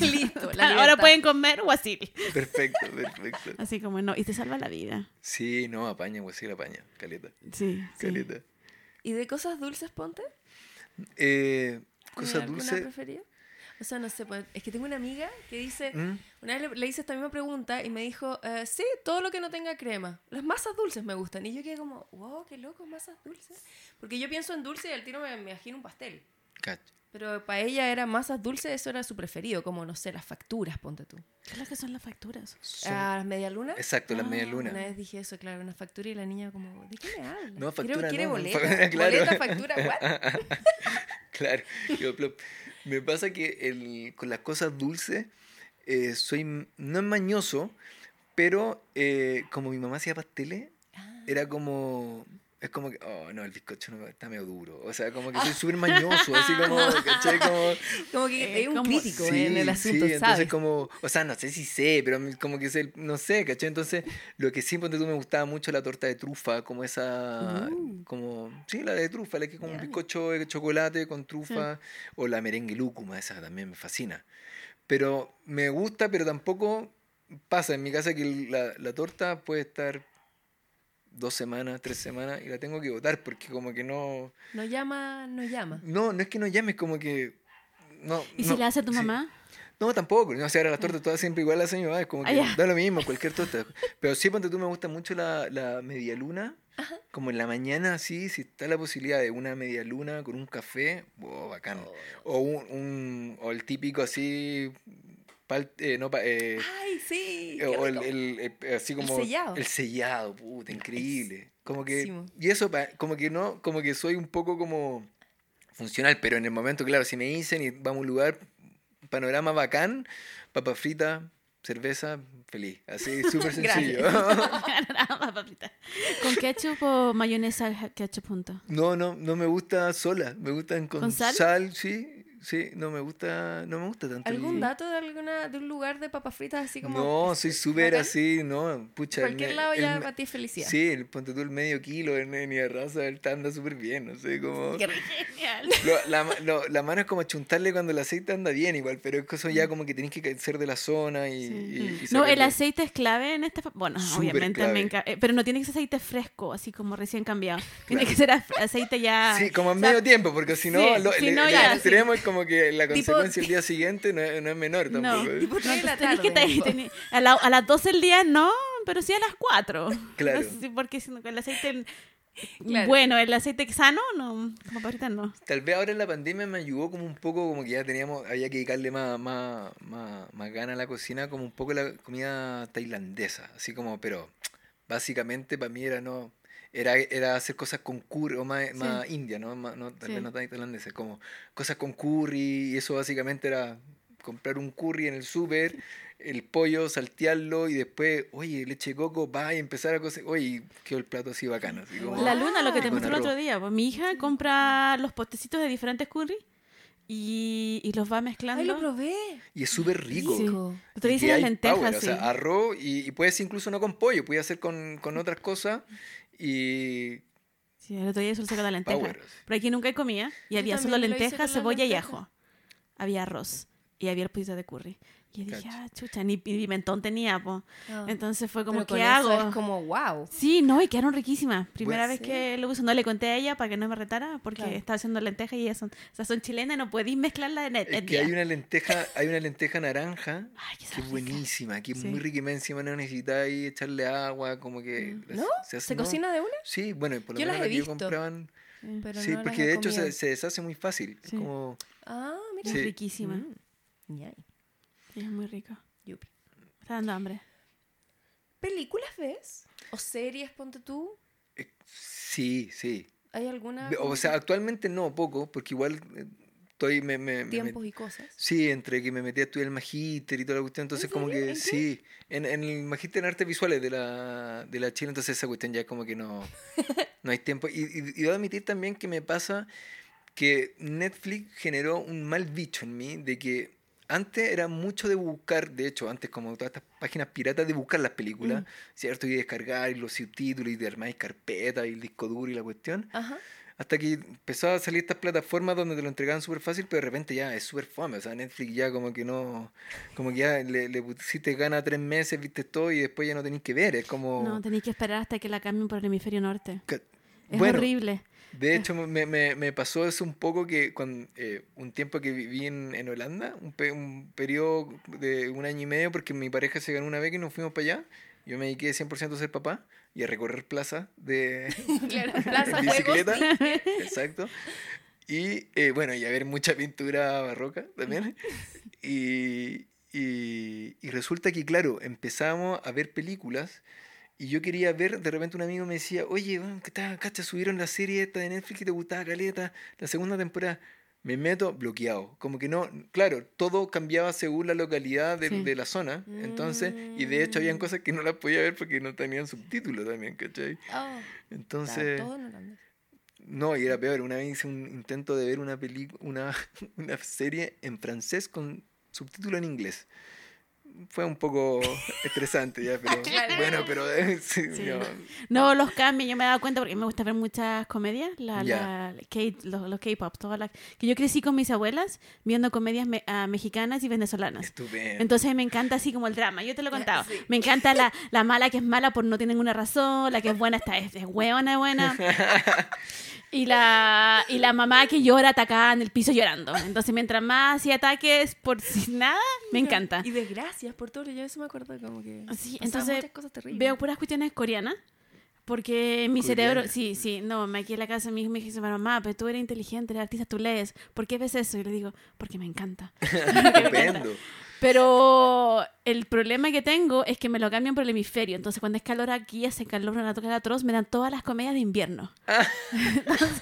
Listo, la Ahora pueden comer guasil. Perfecto, perfecto. Así como, no, y te salva la vida. Sí, no, apaña, pues sí, la apaña. Caleta, Sí, sí. caleta. ¿Y de cosas dulces, ponte? Eh, ¿Tienes cosas alguna dulces. preferida? O sea, no sé, pues, es que tengo una amiga que dice, ¿Mm? una vez le, le hice esta misma pregunta y me dijo, eh, sí, todo lo que no tenga crema. Las masas dulces me gustan. Y yo quedé como, wow, qué loco, masas dulces. Porque yo pienso en dulce y al tiro me, me imagino un pastel. Cach. Pero para ella era masas dulces, eso era su preferido, como, no sé, las facturas, ponte tú. ¿Qué es lo que son las facturas? Son- Ah, ¿Las medialunas? Exacto, las Ah, medias Una vez dije eso, claro, una factura y la niña como, ¿de qué me habla? No, Quiero- factura ¿Quiere no, boleta? claro. ¿Boleta, factura? ¿What? claro. Yo, me pasa que el, con las cosas dulces eh, soy no es mañoso, pero eh, como mi mamá hacía pasteles, Ah. era como es como que, oh, no, el bizcocho no, está medio duro. O sea, como que soy súper mañoso, así como, ¿cachai? Como, Como que es un como- crítico Sí, en el asunto, sí, ¿sabes? entonces como, o sea, no sé si sé, pero como que sé, no sé, ¿cachai? Entonces, lo que sí, ponte tú, me gustaba mucho la torta de trufa, como esa, Uh. como, sí, la de trufa, la que es como un Ya. bizcocho de chocolate con trufa, o la merengue lúcuma, esa también me fascina. Pero me gusta, pero tampoco pasa en mi casa que la, la torta puede estar dos semanas, tres semanas, y la tengo que botar porque como que no, No llama, no llama. no, no es que no llames, como que... No, ¿Y no, si la hace tu sí. mamá? No, tampoco. No, o sea, ahora las tortas todas siempre igual las hace mi mamá. Es como que Ah, ya. da lo mismo, cualquier torta. Pero sí, ponte tú, me gusta mucho la, la media luna. Como en la mañana, así, si está la posibilidad de una media luna con un café, wow, bacán. O, un, un- o el típico así, pal- eh, no, pa- eh, ¡Ay, sí! qué o el, el- eh, así como sellado. el sellado, puta, increíble. Como que y eso pa- como que no, como que soy un poco como funcional, pero en el momento claro, si me dicen y vamos a un lugar panorama bacán, papa frita, cerveza, feliz, así súper sencillo. ¿Con ketchup o mayonesa ketchup junto? no, no, no me gusta sola, me gustan con, ¿Con sal? sí. Sí, no me gusta, no me gusta tanto. el- ¿Algún dato de alguna de un lugar de papas fritas así como No, soy súper así, no, pucha. el cualquier lado el ya para ti es felicidad? Sí, el ponte tú el medio kilo de de raza, él te anda súper bien, no sé, como... Qué. Genial. Lo- la, lo- la mano es como chuntarle cuando el aceite anda bien igual, pero es que eso ya como que tenés que ser de la zona y... y- y No, el aceite es clave en este. fa- Bueno, Súper obviamente, clave. me enca- eh, pero no tiene que ser aceite fresco, así como recién cambiado. Tiene que ser aceite ya. Sí, como en o sea, medio tiempo, porque si no, sí, lo- si el, no, el ya, extremo es como que la Tipo- consecuencia el día siguiente no es, no es menor No, tampoco. tipo No, la que a, la- a las 12 del día no, pero sí a las 4. Claro. porque el aceite. Claro. Bueno, el aceite sano, no. Como para ahorita no. Tal vez ahora en la pandemia me ayudó como un poco, como que ya teníamos, había que dedicarle más, más, más, más gana a la cocina, como un poco la comida tailandesa, así como, pero básicamente para mí era no, era, era hacer cosas con curry, o más, más india, ¿no? Más- no tal vez Sí. no tan tailandesa, como cosas con curry, y eso básicamente era comprar un curry en el súper, el pollo, saltearlo y después, oye, leche de coco, va y empezar a cocer, oye, quedó el plato así bacano, así como... La luna, lo que te mostré el otro día. Pues mi hija compra los potecitos de diferentes curry y, y los va mezclando. Ay, lo probé. Y es súper rico. Sí. Rico. Te Y dicen las lentejas, power, O sí. sea, arroz y, y puedes incluso no con pollo, puedes hacer con, con otras cosas y Sí, el otro día solo saca la lenteja. power. Pero aquí nunca comida y Yo había solo la cebolla y lenteja. ajo. Había arroz y había el de curry. Y dije, Cacho. ah, chucha, ni pimentón tenía, po. Ah. Entonces fue como, Pero ¿qué hago? Es como, wow. Sí, no, y quedaron riquísimas. Primera vez que lo uso, no le conté a ella para que no me retara, porque Claro. estaba haciendo lentejas y ellas son, o sea, son chilenas, no podéis mezclarlas en el, Es que hay una lenteja, hay una lenteja naranja Ay, que que es buenísima, que es Sí. muy rica y encima no necesitáis echarle agua, como que Mm. ¿No? se, hace- ¿Se no. cocina de una? Sí, bueno, por lo Yo menos las la he que yo visto. compraban. Pero sí, no porque de hecho se, deshace muy fácil. Es Sí. como Ah, mira. Es riquísima. Mm. Ñay. Es muy rico. Yupi. Me Está dando hambre. ¿Películas ves? ¿O series, ponte tú? eh, sí, sí. ¿Hay alguna? O sea, actualmente no, poco, porque igual eh, estoy me, me- me tiempos y cosas. Sí, entre que me metí a estudiar el magíster y toda la cuestión, entonces como serio? que sí, en, en el magíster en artes visuales de la, de la Chile, entonces esa cuestión ya como que no, no hay tiempo. Y, y, y debo admitir también que me pasa que Netflix generó un mal bicho en mí de que antes era mucho de buscar, de hecho, antes como todas estas páginas piratas, de buscar las películas, Mm. ¿cierto? Y descargar y los subtítulos y de armar carpetas y el disco duro y la cuestión. Ajá. Hasta que empezó a salir estas plataformas donde te lo entregaban súper fácil, pero de repente ya es súper fome. O sea, Netflix ya como que no. Como que ya le, le pusiste gana tres meses, viste todo y después ya no tenéis que ver. Es como. No, tenéis que esperar hasta que la cambien por el hemisferio norte. que- Es bueno, horrible. De hecho, me, me, me pasó eso un poco que con eh, un tiempo que viví en, en Holanda, un, pe- un periodo de un año y medio, porque mi pareja se ganó una beca y nos fuimos para allá. Yo me dediqué 100% a ser papá y a recorrer plazas de, Claro, plaza, bicicleta. Exacto. Y eh, bueno, y a ver mucha pintura barroca también. Y, y, y resulta que, claro, empezamos a ver películas. Y yo quería ver, de repente un amigo me decía, oye, ¿qué tal? Cacha, subieron la serie esta de Netflix que te gustaba, Caleta, la segunda temporada. Me meto bloqueado. Como que no, claro, todo cambiaba según la localidad de, Sí. de la zona. Entonces, y de hecho habían Mm. cosas que no las podía ver porque no tenían subtítulos también, ¿cachai? Oh, Entonces... todo holandés. No, y era peor. Una vez hice un intento de ver una película, una, una serie en francés con subtítulo en inglés. Fue un poco estresante ya, pero Claro. bueno, pero eh, sí, Sí. no. No, los cambios, yo me he dado cuenta porque me gusta ver muchas comedias, la, K- los, los K-pop, todas las que yo crecí con mis abuelas viendo comedias me- ah, mexicanas y venezolanas. estupendo. Entonces me encanta así como el drama, yo te lo he contado. sí. Me encanta la, la mala que es mala por no tener ninguna razón, la que es buena está es, es hueona buena. Y la, y la mamá que llora atacada en el piso llorando. Entonces mientras más y ataques por si nada, me encanta. Y desgracias por todo. Yo eso me acuerdo como que. Sí, entonces muchas cosas terribles. Veo puras cuestiones coreanas. Porque mi cerebro, sí, sí, no, me aquí en la casa mi hijo me dice, mamá, pero tú eres inteligente, eres artista, tú lees, ¿por qué ves eso? Y le digo, porque me encanta. Estupendo. Pero el problema que tengo es que me lo cambian por el hemisferio. Entonces, cuando es calor aquí, hace calor, una toca atroz, me dan todas las comedias de invierno. Entonces,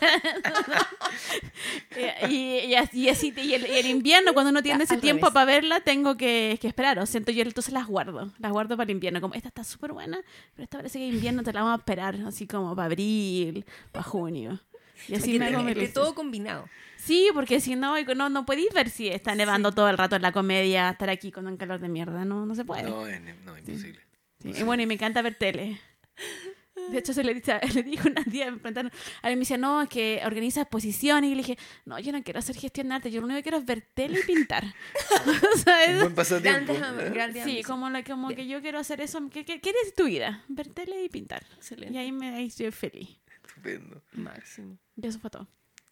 y, y así, y así- y el, y el invierno, cuando uno tiene Ah, ese tiempo revés. para verla, tengo que, que esperar. O siento yo, entonces las guardo. Las guardo para el invierno. Como, esta está súper buena, pero esta parece que invierno te la vamos a esperar. Así como para abril, para junio. Y así Que me hago lista. todo combinado. Sí, porque si no, no, no podéis ver si está nevando todo el rato en la comedia, estar aquí con un calor de mierda, no, no se puede. No, es, no, imposible. Sí, Y bueno, y me encanta ver tele. De hecho, se le, dice- le dije una día, me preguntaron, a mí me decía, no, es que organiza exposiciones. Y le dije, no, yo no quiero hacer gestión de arte, yo lo único que quiero es ver tele y pintar. Un buen pasatiempo. Grandes, ¿eh? grandes sí, como, la- como Bien. que yo quiero hacer eso. ¿Qué, qué, qué es tu vida? Ver tele y pintar. Excelente. Y ahí, me, ahí estoy feliz. Estupendo. Máximo. Y eso fue todo.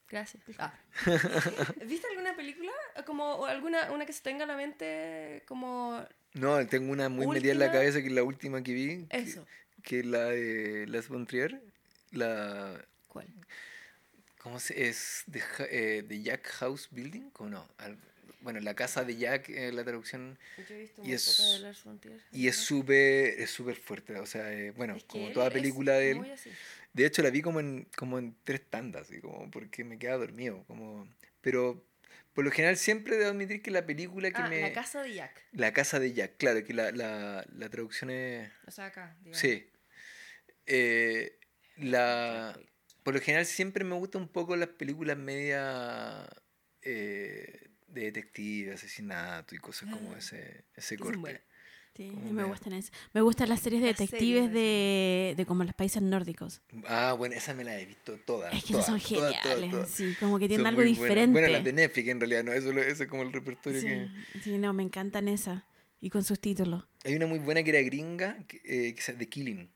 Gracias. Ah. ¿Viste alguna película? Como o alguna una que se tenga a la mente como No, tengo una muy metida en la Última. cabeza que es la última que vi. que- eso? Que, es la de Las von Trier. La. ¿Cuál? ¿Cómo se es? De, eh, de Jack House Building? ¿O no? Al- bueno, la casa de Jack, eh, la traducción. Yo he visto Y muy es- poca de Lars von Trier. Y es súper es súper fuerte. O sea, eh, bueno, Es que como toda es película de él. muy así. De hecho, la vi como en, como en tres tandas, así como porque me quedaba dormido. Como, pero por lo general siempre debo admitir que la película que Ah, me... La casa de Jack. La casa de Jack, claro, que la, la, la traducción es... O sea, acá. digamos. Sí. Eh, la, por lo general siempre me gustan un poco las películas media eh, de detective, asesinato y cosas como Ah, ese, ese corte. Sí, me gustan eso. Me gustan las series de Las detectives de, de como los países nórdicos. Ah, bueno, esa me la he visto todas. Es que todas, son todas, geniales, todas. sí, como que tienen Son algo buenas. diferente. Bueno, las de Netflix en realidad, no, eso, eso es como el repertorio sí, que... sí, no, me encantan esas. y con sus títulos. Hay una muy buena que era gringa, que, eh, que es The Killing,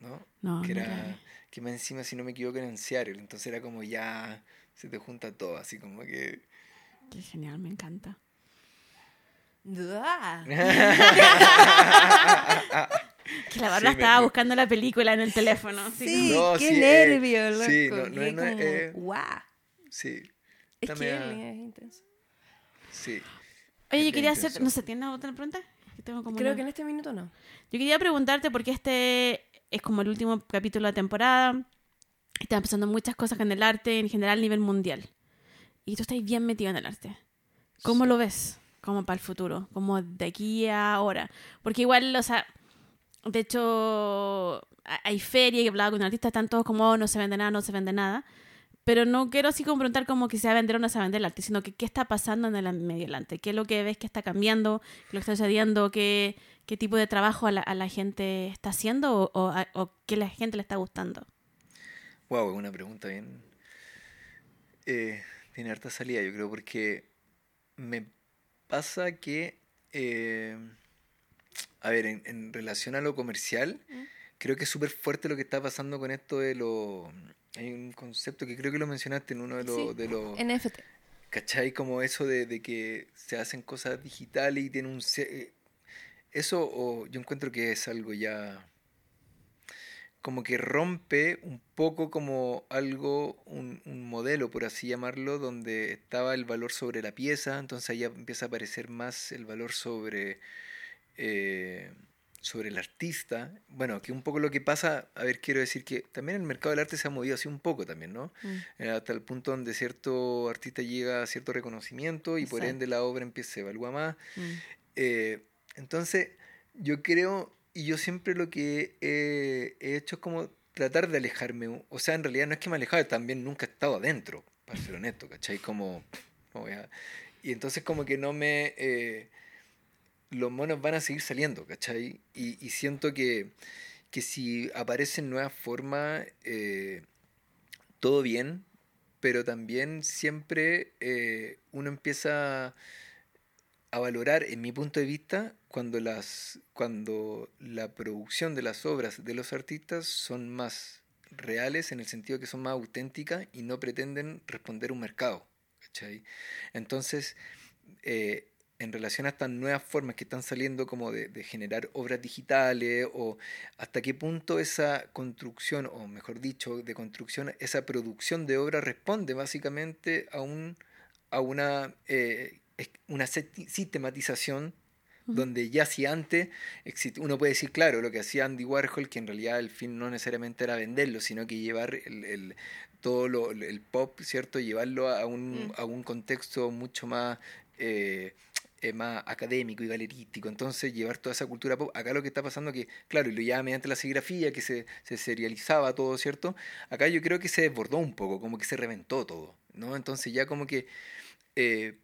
¿no? No, que no era, que más encima, si no me equivoco, era en Seattle. Entonces era como ya se te junta todo, así como que... Qué genial, me encanta. Que la Sí, Bárbara me- estaba me- buscando la película en el teléfono. Sí, No, qué sí, eh, nervio, loco. sí, no, no es- no como, eh, guau. Sí, Es que es intenso. sí. Oye, yo quería hacer, intenso. no sé, ¿tienes otra pregunta? Que tengo como Creo una- que en este minuto no. Yo quería preguntarte porque este es como el último capítulo de la temporada. Están pasando muchas cosas con el arte en general a nivel mundial. Y tú estás bien metido en el arte. ¿Cómo lo ves? Como para el futuro, como de aquí a ahora. Porque igual, o sea, de hecho, ha- hay ferias y hablaba con artistas, están todos como, "Oh, no se vende nada, no se vende nada. Pero no quiero así como preguntar como que se va a vender o no se va a vender el arte, sino que qué está pasando en el medio del arte. ¿Qué es lo que ves que está cambiando? ¿Qué es lo que está sucediendo? ¿Qué, qué tipo de trabajo a la, a la gente está haciendo o, o, a- o qué la gente le está gustando? Wow, es una pregunta bien. eh, tiene harta salida, yo creo, porque me pasa que. eh, a ver, en, en relación a lo comercial, Mm. creo que es súper fuerte lo que está pasando con esto de lo. Hay un concepto que creo que lo mencionaste en uno de los. Sí, de los NFT. ¿Cachai? Como eso de, de que se hacen cosas digitales y tiene un... eh, Eso o yo encuentro que es algo ya... Como que rompe un poco como algo, un, un modelo, por así llamarlo, donde estaba el valor sobre la pieza, entonces ahí ya empieza a aparecer más el valor sobre, eh, sobre el artista. Bueno, que un poco lo que pasa, a ver, quiero decir que también el mercado del arte se ha movido así un poco también, ¿no? Eh, hasta el punto donde cierto artista llega a cierto reconocimiento y por ende la obra empieza, se evalúa más. Mm. Eh, entonces, yo creo, y yo siempre lo que he, he hecho es como tratar de alejarme. O sea, en realidad no es que me alejaba, también nunca he estado adentro, para ser honesto, ¿cachai? Como, y entonces como que no me... eh, los monos van a seguir saliendo, ¿cachai? Y, y siento que, que si aparecen nuevas formas, eh, todo bien, pero también siempre eh, uno empieza a valorar, en mi punto de vista, cuando, las, cuando la producción de las obras de los artistas son más reales en el sentido que son más auténticas y no pretenden responder un mercado. Entonces, eh, en relación a estas nuevas formas que están saliendo como de, generar obras digitales o hasta qué punto esa construcción, o mejor dicho, de construcción, esa producción de obra responde básicamente a, un, a una, eh, una seti- donde ya si antes uno puede decir, claro, lo que hacía Andy Warhol, que en realidad el fin no necesariamente era venderlo, sino que llevar el, el- todo lo, el pop, ¿cierto? Llevarlo a un, Mm. a un contexto mucho más, eh, eh, más académico y galerístico. Entonces, llevar toda esa cultura pop. Acá lo que está pasando que, claro, y lo llevaba mediante la serigrafía, que se, se serializaba todo, ¿cierto? Acá yo creo que se desbordó un poco, como que se reventó todo, ¿no? Entonces ya como que... eh,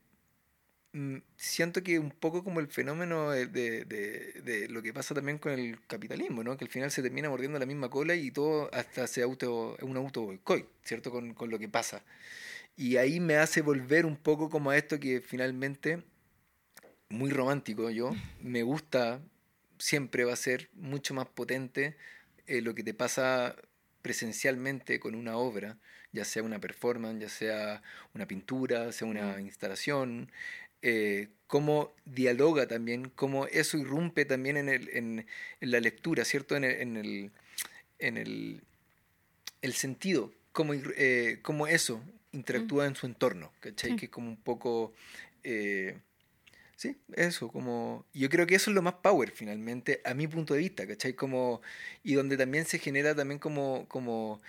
siento que un poco como el fenómeno de, de- de- de lo que pasa también con el capitalismo, ¿no? Que al final se termina mordiendo la misma cola y todo hasta se auto, un auto boicot, ¿cierto? Con, con lo que pasa. Y ahí me hace volver un poco como a esto que finalmente, muy romántico yo, me gusta, siempre va a ser mucho más potente eh, lo que te pasa presencialmente con una obra, ya sea una performance, ya sea una pintura, sea una instalación, eh, cómo dialoga también, cómo eso irrumpe también en, el, en, en la lectura, ¿cierto? En el, en el, en el, el sentido, cómo, eh, cómo eso interactúa en su entorno, ¿cachai? Sí. Que es como un poco... eh, Sí, eso, como... Yo creo que eso es lo más power finalmente, a mi punto de vista, ¿cachai? Como... Y donde también se genera también como... como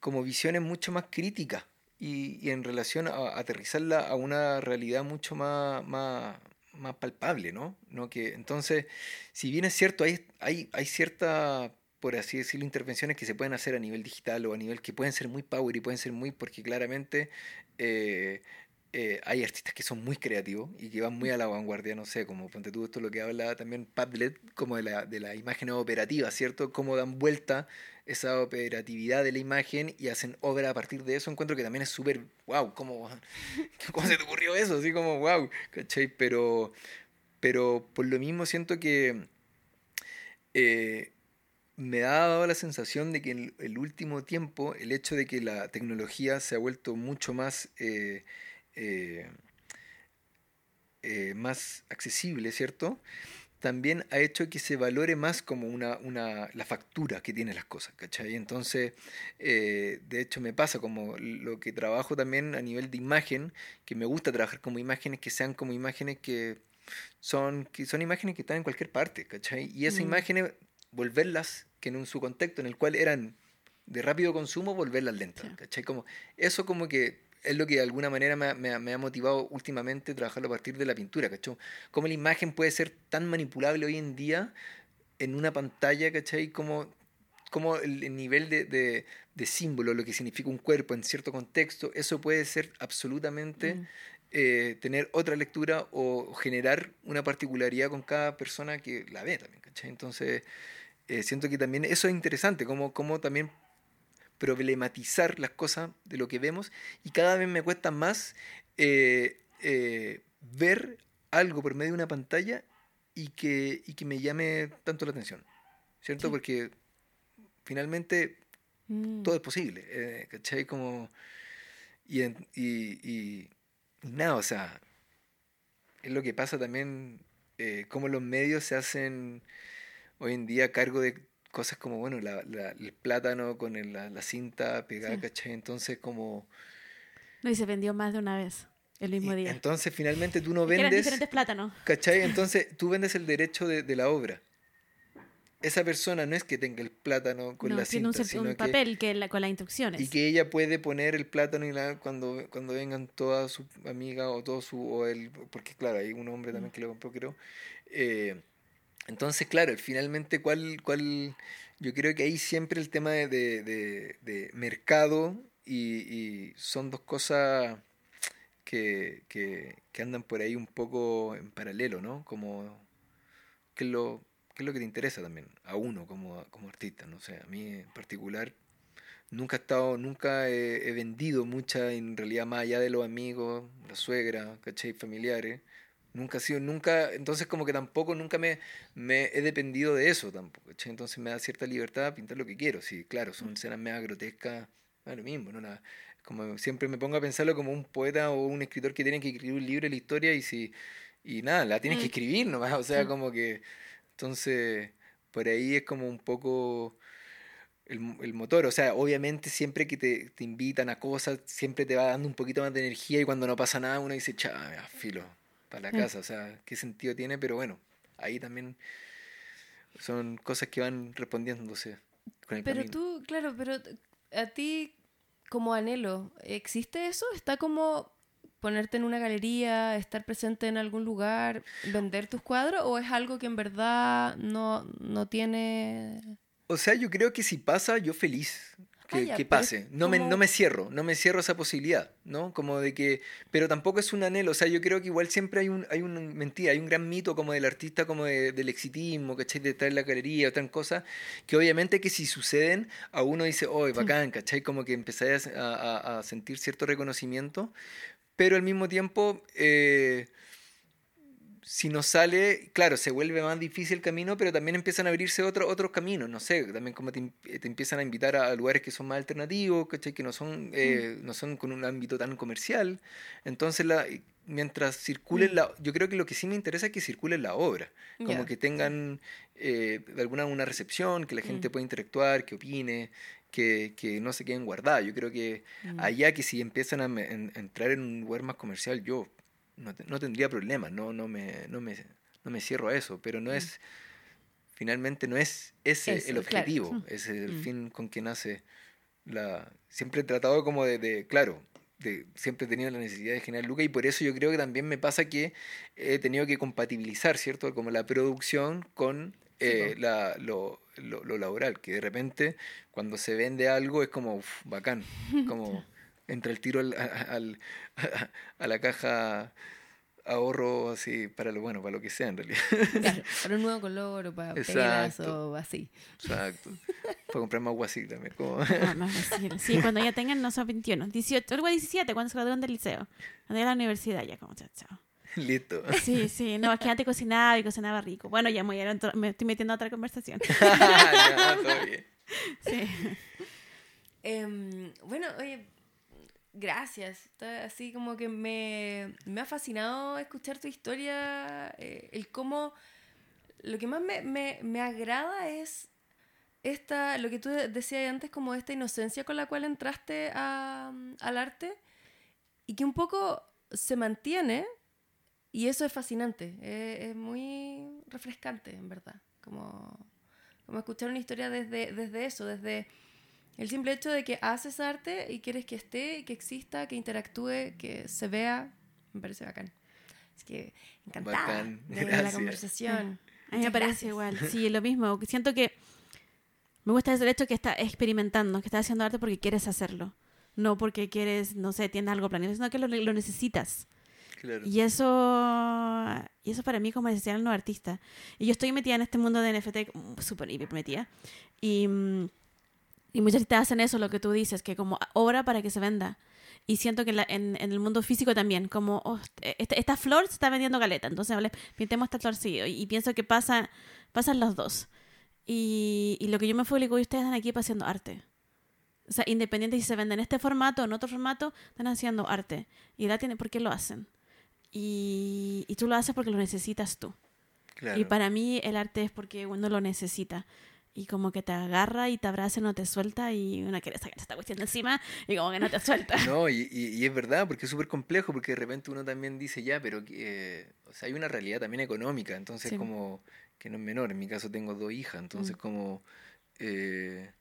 como visiones mucho más críticas y, y en relación a, aterrizarla a una realidad mucho más, más, más palpable, ¿no? ¿no? Que, entonces, si bien es cierto, hay, hay, hay cierta, por así decirlo, intervenciones que se pueden hacer a nivel digital o a nivel que pueden ser muy power y pueden ser muy, porque claramente eh, eh, hay artistas que son muy creativos y que van muy a la vanguardia, no sé, como ponte tú esto lo que habla también Padlet, como de la, de la imagen operativa, ¿cierto? Cómo dan vuelta esa operatividad de la imagen y hacen obra a partir de eso. Encuentro que también es súper, wow, ¿cómo, ¿cómo se te ocurrió eso? Así como, wow, ¿cachai? Pero, pero por lo mismo siento que eh, me ha dado la sensación de que en el último tiempo el hecho de que la tecnología se ha vuelto mucho más, eh, eh, eh, más accesible, ¿cierto? También ha hecho que se valore más como una, una, la factura que tienen las cosas, ¿cachai? Entonces, de hecho me pasa como lo que trabajo también a nivel de imagen, que me gusta trabajar como imágenes que sean como imágenes que son, que son imágenes que están en cualquier parte, ¿cachai? Y esas Mm. imágenes volverlas, que en un- su contexto en el cual eran de rápido consumo, volverlas lentas. Sí. ¿cachai? Como, eso como que es lo que de alguna manera me ha, me ha- me ha motivado últimamente trabajarlo a partir de la pintura, ¿cachai? Cómo la imagen puede ser tan manipulable hoy en día en una pantalla, ¿cachai? Como, como el, el nivel de, de, de símbolo, lo que significa un cuerpo en cierto contexto, eso puede ser absolutamente Mm. eh, tener otra lectura o generar una particularidad con cada persona que la ve también, ¿cachai? Entonces, eh, siento que también eso es interesante, como, como también problematizar las cosas de lo que vemos y cada vez me cuesta más eh, eh, ver algo por medio de una pantalla y que, y que me llame tanto la atención, ¿cierto? Sí. Porque finalmente Mm. todo es posible, eh, ¿cachai? Como, y, en- y, y- nada, o sea, es lo que pasa también, eh, cómo los medios se hacen hoy en día cargo de cosas como, bueno, la, la- el plátano con el- la, la cinta pegada, Sí. ¿cachai? Entonces, como... No, y se vendió más de una vez el mismo y día. entonces, finalmente tú no Es que eran vendes, diferentes plátanos. ¿cachai? Entonces, tú vendes el derecho de, de la obra. Esa persona no es que tenga el plátano con No, la un, cinta, un sino que... papel que la- con las instrucciones. Y que ella puede poner el plátano y la, cuando, cuando vengan todas sus amigas o todo su, o él, porque claro, hay un hombre también que lo compró, creo. Eh, entonces, claro, finalmente, ¿cuál, cuál? Yo creo que ahí siempre el tema de, de, de- de mercado y, y son dos cosas que, que, que andan por ahí un poco en paralelo, ¿no? Como, ¿qué es lo, qué es lo que te interesa también a uno como, como artista? No sé, a mí en particular nunca he estado, nunca he, he vendido mucha, en realidad, más allá de los amigos, la suegra, ¿cachai? Familiares. Nunca ha sido, nunca, entonces como que tampoco, nunca me, me he dependido de eso tampoco. Entonces me da cierta libertad a pintar lo que quiero, sí, claro, son escenas mega grotescas, lo mismo, ¿no? La- como siempre me pongo a pensarlo como un poeta o un escritor que tiene que escribir un libro de la historia y si, y nada, la tienes que Mm. escribir nomás, o sea, como que, entonces, por ahí es como un poco el, el motor. O sea, obviamente siempre que te, te invitan a cosas, siempre te va dando un poquito más de energía y cuando no pasa nada uno dice, ya, filo, para la Mm. casa. O sea, ¿qué sentido tiene? Pero bueno, ahí también son cosas que van respondiéndose con el Pero camino. tú, claro, pero a ti como anhelo, ¿existe eso? ¿Está como ponerte en una galería, estar presente en algún lugar, vender tus cuadros? ¿O es algo que en verdad no, no tiene... O sea, yo creo que si pasa, yo feliz que, que pero pase. No me, no me cierro, no me cierro esa posibilidad, ¿no? Como de que, pero tampoco es un anhelo, o sea, yo creo que igual siempre hay un, hay un, mentira, hay un gran mito como del artista, como de- del exitismo, ¿cachai? De estar en la galería, otras cosas, que obviamente que si suceden, a uno dice, oh, bacán, ¿cachai? Como que empezáis a, a- a sentir cierto reconocimiento, pero al mismo tiempo... eh, si no sale, claro, se vuelve más difícil el camino, pero también empiezan a abrirse otros otros caminos, no sé, también como te, te empiezan a invitar a, a lugares que son más alternativos, ¿cachai? Que no son, eh, no son con un ámbito tan comercial. Entonces, la, mientras circulen la... Yo creo que lo que sí me interesa es que circule la obra, como que tengan eh, alguna una recepción, que la gente Mm. pueda interactuar, que opine, que, que no se queden guardadas. Yo creo que Mm. allá que si empiezan a, en- a entrar en un lugar más comercial, yo no, no tendría problemas, no, no, me, no, me, no me cierro a eso, pero no Mm. es, finalmente no es ese Eso, el claro. objetivo, Mm. ese es el Mm. fin con que nace la... Siempre he tratado como de, de, claro, de, siempre he tenido la necesidad de generar lucas y por eso yo creo que también me pasa que he tenido que compatibilizar, ¿cierto? Como la producción con Sí, eh, la, lo, lo, lo laboral, que de repente cuando se vende algo es como uf, bacán, como entra el tiro al, al- a la caja ahorro así para lo bueno, para lo que sea en realidad. Claro, para un nuevo color o para pelas o así. Exacto. Para comprar más guasí también. Como... Ah, más. Sí, cuando ya tengan, no son 21, 18, algo 17, cuando se gradúan del liceo. Cuando ya la universidad, ya como chao, chao. Listo. Sí, sí, no, es que antes cocinaba y cocinaba rico. Bueno, ya me, me estoy metiendo a otra conversación. Ya, todo bien. Sí. Em, bueno, oye, gracias. Así como que me, me ha fascinado escuchar tu historia, eh, el cómo... Lo que más me, me, me agrada es esta, lo que tú decías antes, como esta inocencia con la cual entraste al arte y que un poco se mantiene y eso es fascinante, es, es muy refrescante, en verdad, como, como escuchar una historia desde, desde eso, desde el simple hecho de que haces arte y quieres que esté, que exista, que interactúe, que se vea, me parece bacán. Es que encantada Bacán, de la gracias. conversación. A mí me parece igual. Sí, lo mismo. Siento que me gusta ese hecho que está experimentando, que está haciendo arte porque quieres hacerlo. No porque quieres, no sé, tienes algo planeado, sino que lo, lo necesitas. Claro. Y eso, y eso para mí como esencial no artista. Y yo estoy metida en este mundo de NFT mm, súper hiper metida. Y, mm, y muchas artistas hacen eso, lo que tú dices, que como obra para que se venda. Y siento que la- en, en el mundo físico también, como oh, esta, esta flor se está vendiendo caleta, entonces vale, pintemos esta flor sí. Y pienso que pasa, pasan los dos. Y, y lo que yo me digo, "Y ustedes están aquí haciendo arte. O sea, independiente si se venden en este formato o en otro formato, están haciendo arte. Y la tiene, ¿por qué lo hacen? Y, y tú lo haces porque lo necesitas tú. Claro. Y para mí el arte es porque uno lo necesita. Y como que te agarra y te abraza y no te suelta y uno quiere sacar esta cuestión de encima y como que no te suelta. No, y, y- y es verdad, porque es súper complejo, porque de repente uno también dice, ya, pero que, eh, o sea, hay una realidad también económica, entonces Sí. como, que no es menor, en mi caso tengo dos hijas, entonces Mm. como, eh,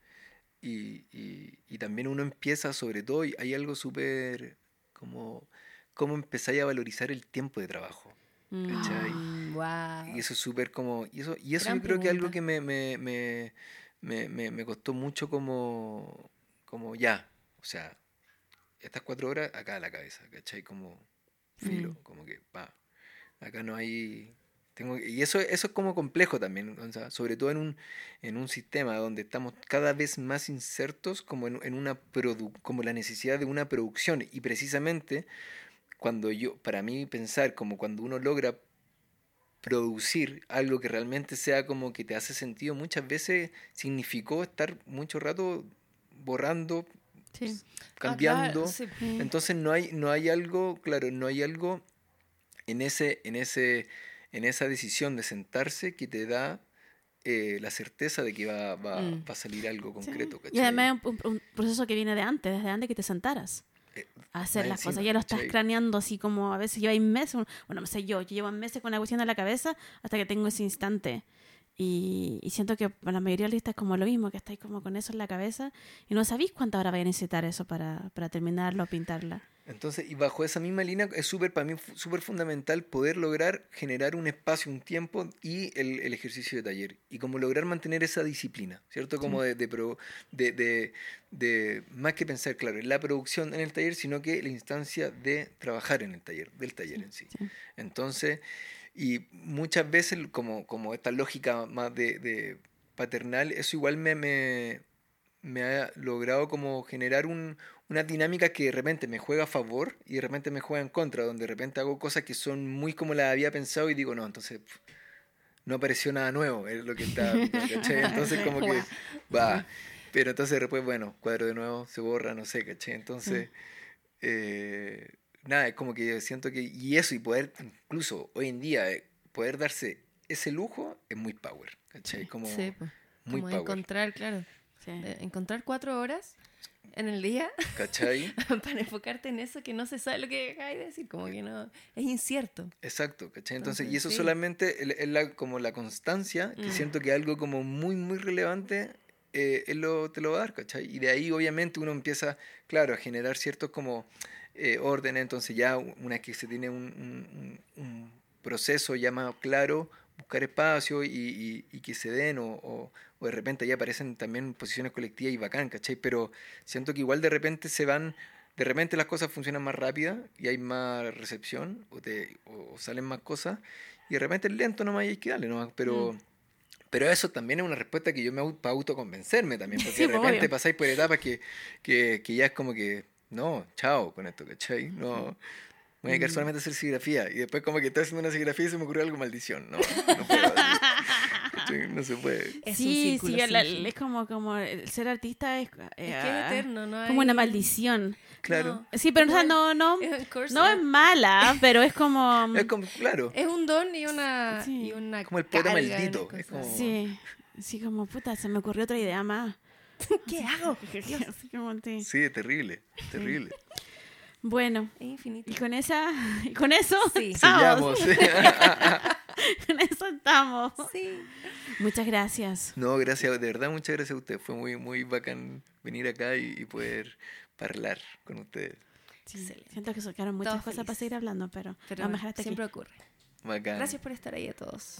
y, y- y también uno empieza, sobre todo, y hay algo súper, como, cómo empezáis a valorizar el tiempo de trabajo. Mm, wow. Y eso es súper como. Y eso, y eso Gran yo creo que es algo pregunta. que me, me, me, me, me- costó mucho como. Como ya. O sea, estas cuatro horas acá a la cabeza, ¿cachai? Como filo, Mm. como que va. Acá no hay. Tengo, y eso, eso es como complejo también, o sea, sobre todo en un, en un sistema donde estamos cada vez más insertos como en, en una produ- como la necesidad de una producción. Y precisamente cuando yo, para mí pensar como cuando uno logra producir algo que realmente sea como que te hace sentido, muchas veces significó estar mucho rato borrando, Sí. cambiando. Ah, claro, sí. Mm. Entonces no hay, no hay algo, claro, no hay algo en ese, en ese, en esa decisión de sentarse que te da eh, la certeza de que va, va, Mm. va a salir algo Sí. concreto. Y ¿cachai? además es un, un proceso que viene de antes, desde antes que te sentaras hacer las encima, cosas. Ya lo estás ¿cachai? craneando así como a veces lleváis meses, bueno, no sé yo, yo llevo meses con la cuestión en la cabeza hasta que tengo ese instante. Y, y siento que para la mayoría de los artistas es como lo mismo, que estáis como con eso en la cabeza y no sabéis cuánta hora vais a necesitar eso para, para terminarlo o pintarla. Entonces, y bajo esa misma línea es súper, para mí, súper fundamental poder lograr generar un espacio, un tiempo y el, el ejercicio de taller. Y como lograr mantener esa disciplina, ¿cierto? Como de, de, pro- de, de- de- más que pensar, claro, en la producción en el taller, sino que la instancia de trabajar en el taller, del taller en sí. sí. Entonces, y muchas veces, como, como esta lógica más de, de paternal, eso igual me, me, me ha logrado como generar un, una dinámica que de repente me juega a favor y de repente me juega en contra, donde de repente hago cosas que son muy como las había pensado y digo, no, entonces no apareció nada nuevo, es lo que está, ¿cachai? Entonces como que va, pero entonces después, bueno, cuadro de nuevo, se borra, no sé, ¿cachai? Entonces, eh, nada, es como que siento que, y eso, y poder, incluso hoy en día, eh, poder darse ese lujo es muy power, ¿cachai? Como Sí, pues. muy Como power, encontrar, claro, Sí. encontrar cuatro horas en el día ¿cachai? para enfocarte en eso que no se sabe lo que acabas de decir, como que no, es incierto. Exacto, ¿cachai? Entonces, y eso sí. solamente es es la, como la constancia, que Mm. siento que algo como muy, muy relevante, eh, él lo, te lo va a dar, ¿cachai? Y de ahí obviamente uno empieza, claro, a generar ciertos como eh, órdenes, entonces ya una vez que se tiene un, un- un- proceso ya más claro, buscar espacio y, y- y que se den o, o- o de repente ya aparecen también posiciones colectivas y bacán, ¿cachai? Pero siento que igual de repente se van, de repente las cosas funcionan más rápidas y hay más recepción o, te, o, salen más cosas y de repente es lento nomás y hay que darle nomás, pero... Mm. Pero eso también es una respuesta que yo me hago para autoconvencerme también, porque Sí, de pues, repente obvio. pasáis por etapas que, que, que ya es como que, no, chao con esto, ¿cachai? No, voy a dedicar Mm. solamente a hacer serigrafía. Y después como que estoy haciendo una serigrafía y se me ocurrió algo, maldición. No, no puedo. No se puede. Es sí, sí, la- es como, como el ser artista es, Es eh, que es eterno, ¿no? como una hay- maldición. Claro. Sí, pero o sea, no, no, Es curse, no es mala, pero es como... Es como, claro. Es un don y una, Sí. y una Como el poeta maldito, es como- Sí, sí, como puta, se me ocurrió otra idea más. ¿Qué hago? Como, sí. Terrible. Terrible. Bueno, Es infinito. y con esa, y con eso Sí. estamos. Con eso estamos. Sí. Muchas gracias. No, gracias, de verdad, muchas gracias a ustedes. Fue muy, muy bacán venir acá y, y poder hablar con ustedes. Sí. Siento que sacaron muchas Todos cosas para seguir hablando, pero, Pero a dejar hasta aquí. siempre ocurre. Bacán. Gracias por estar ahí a todos.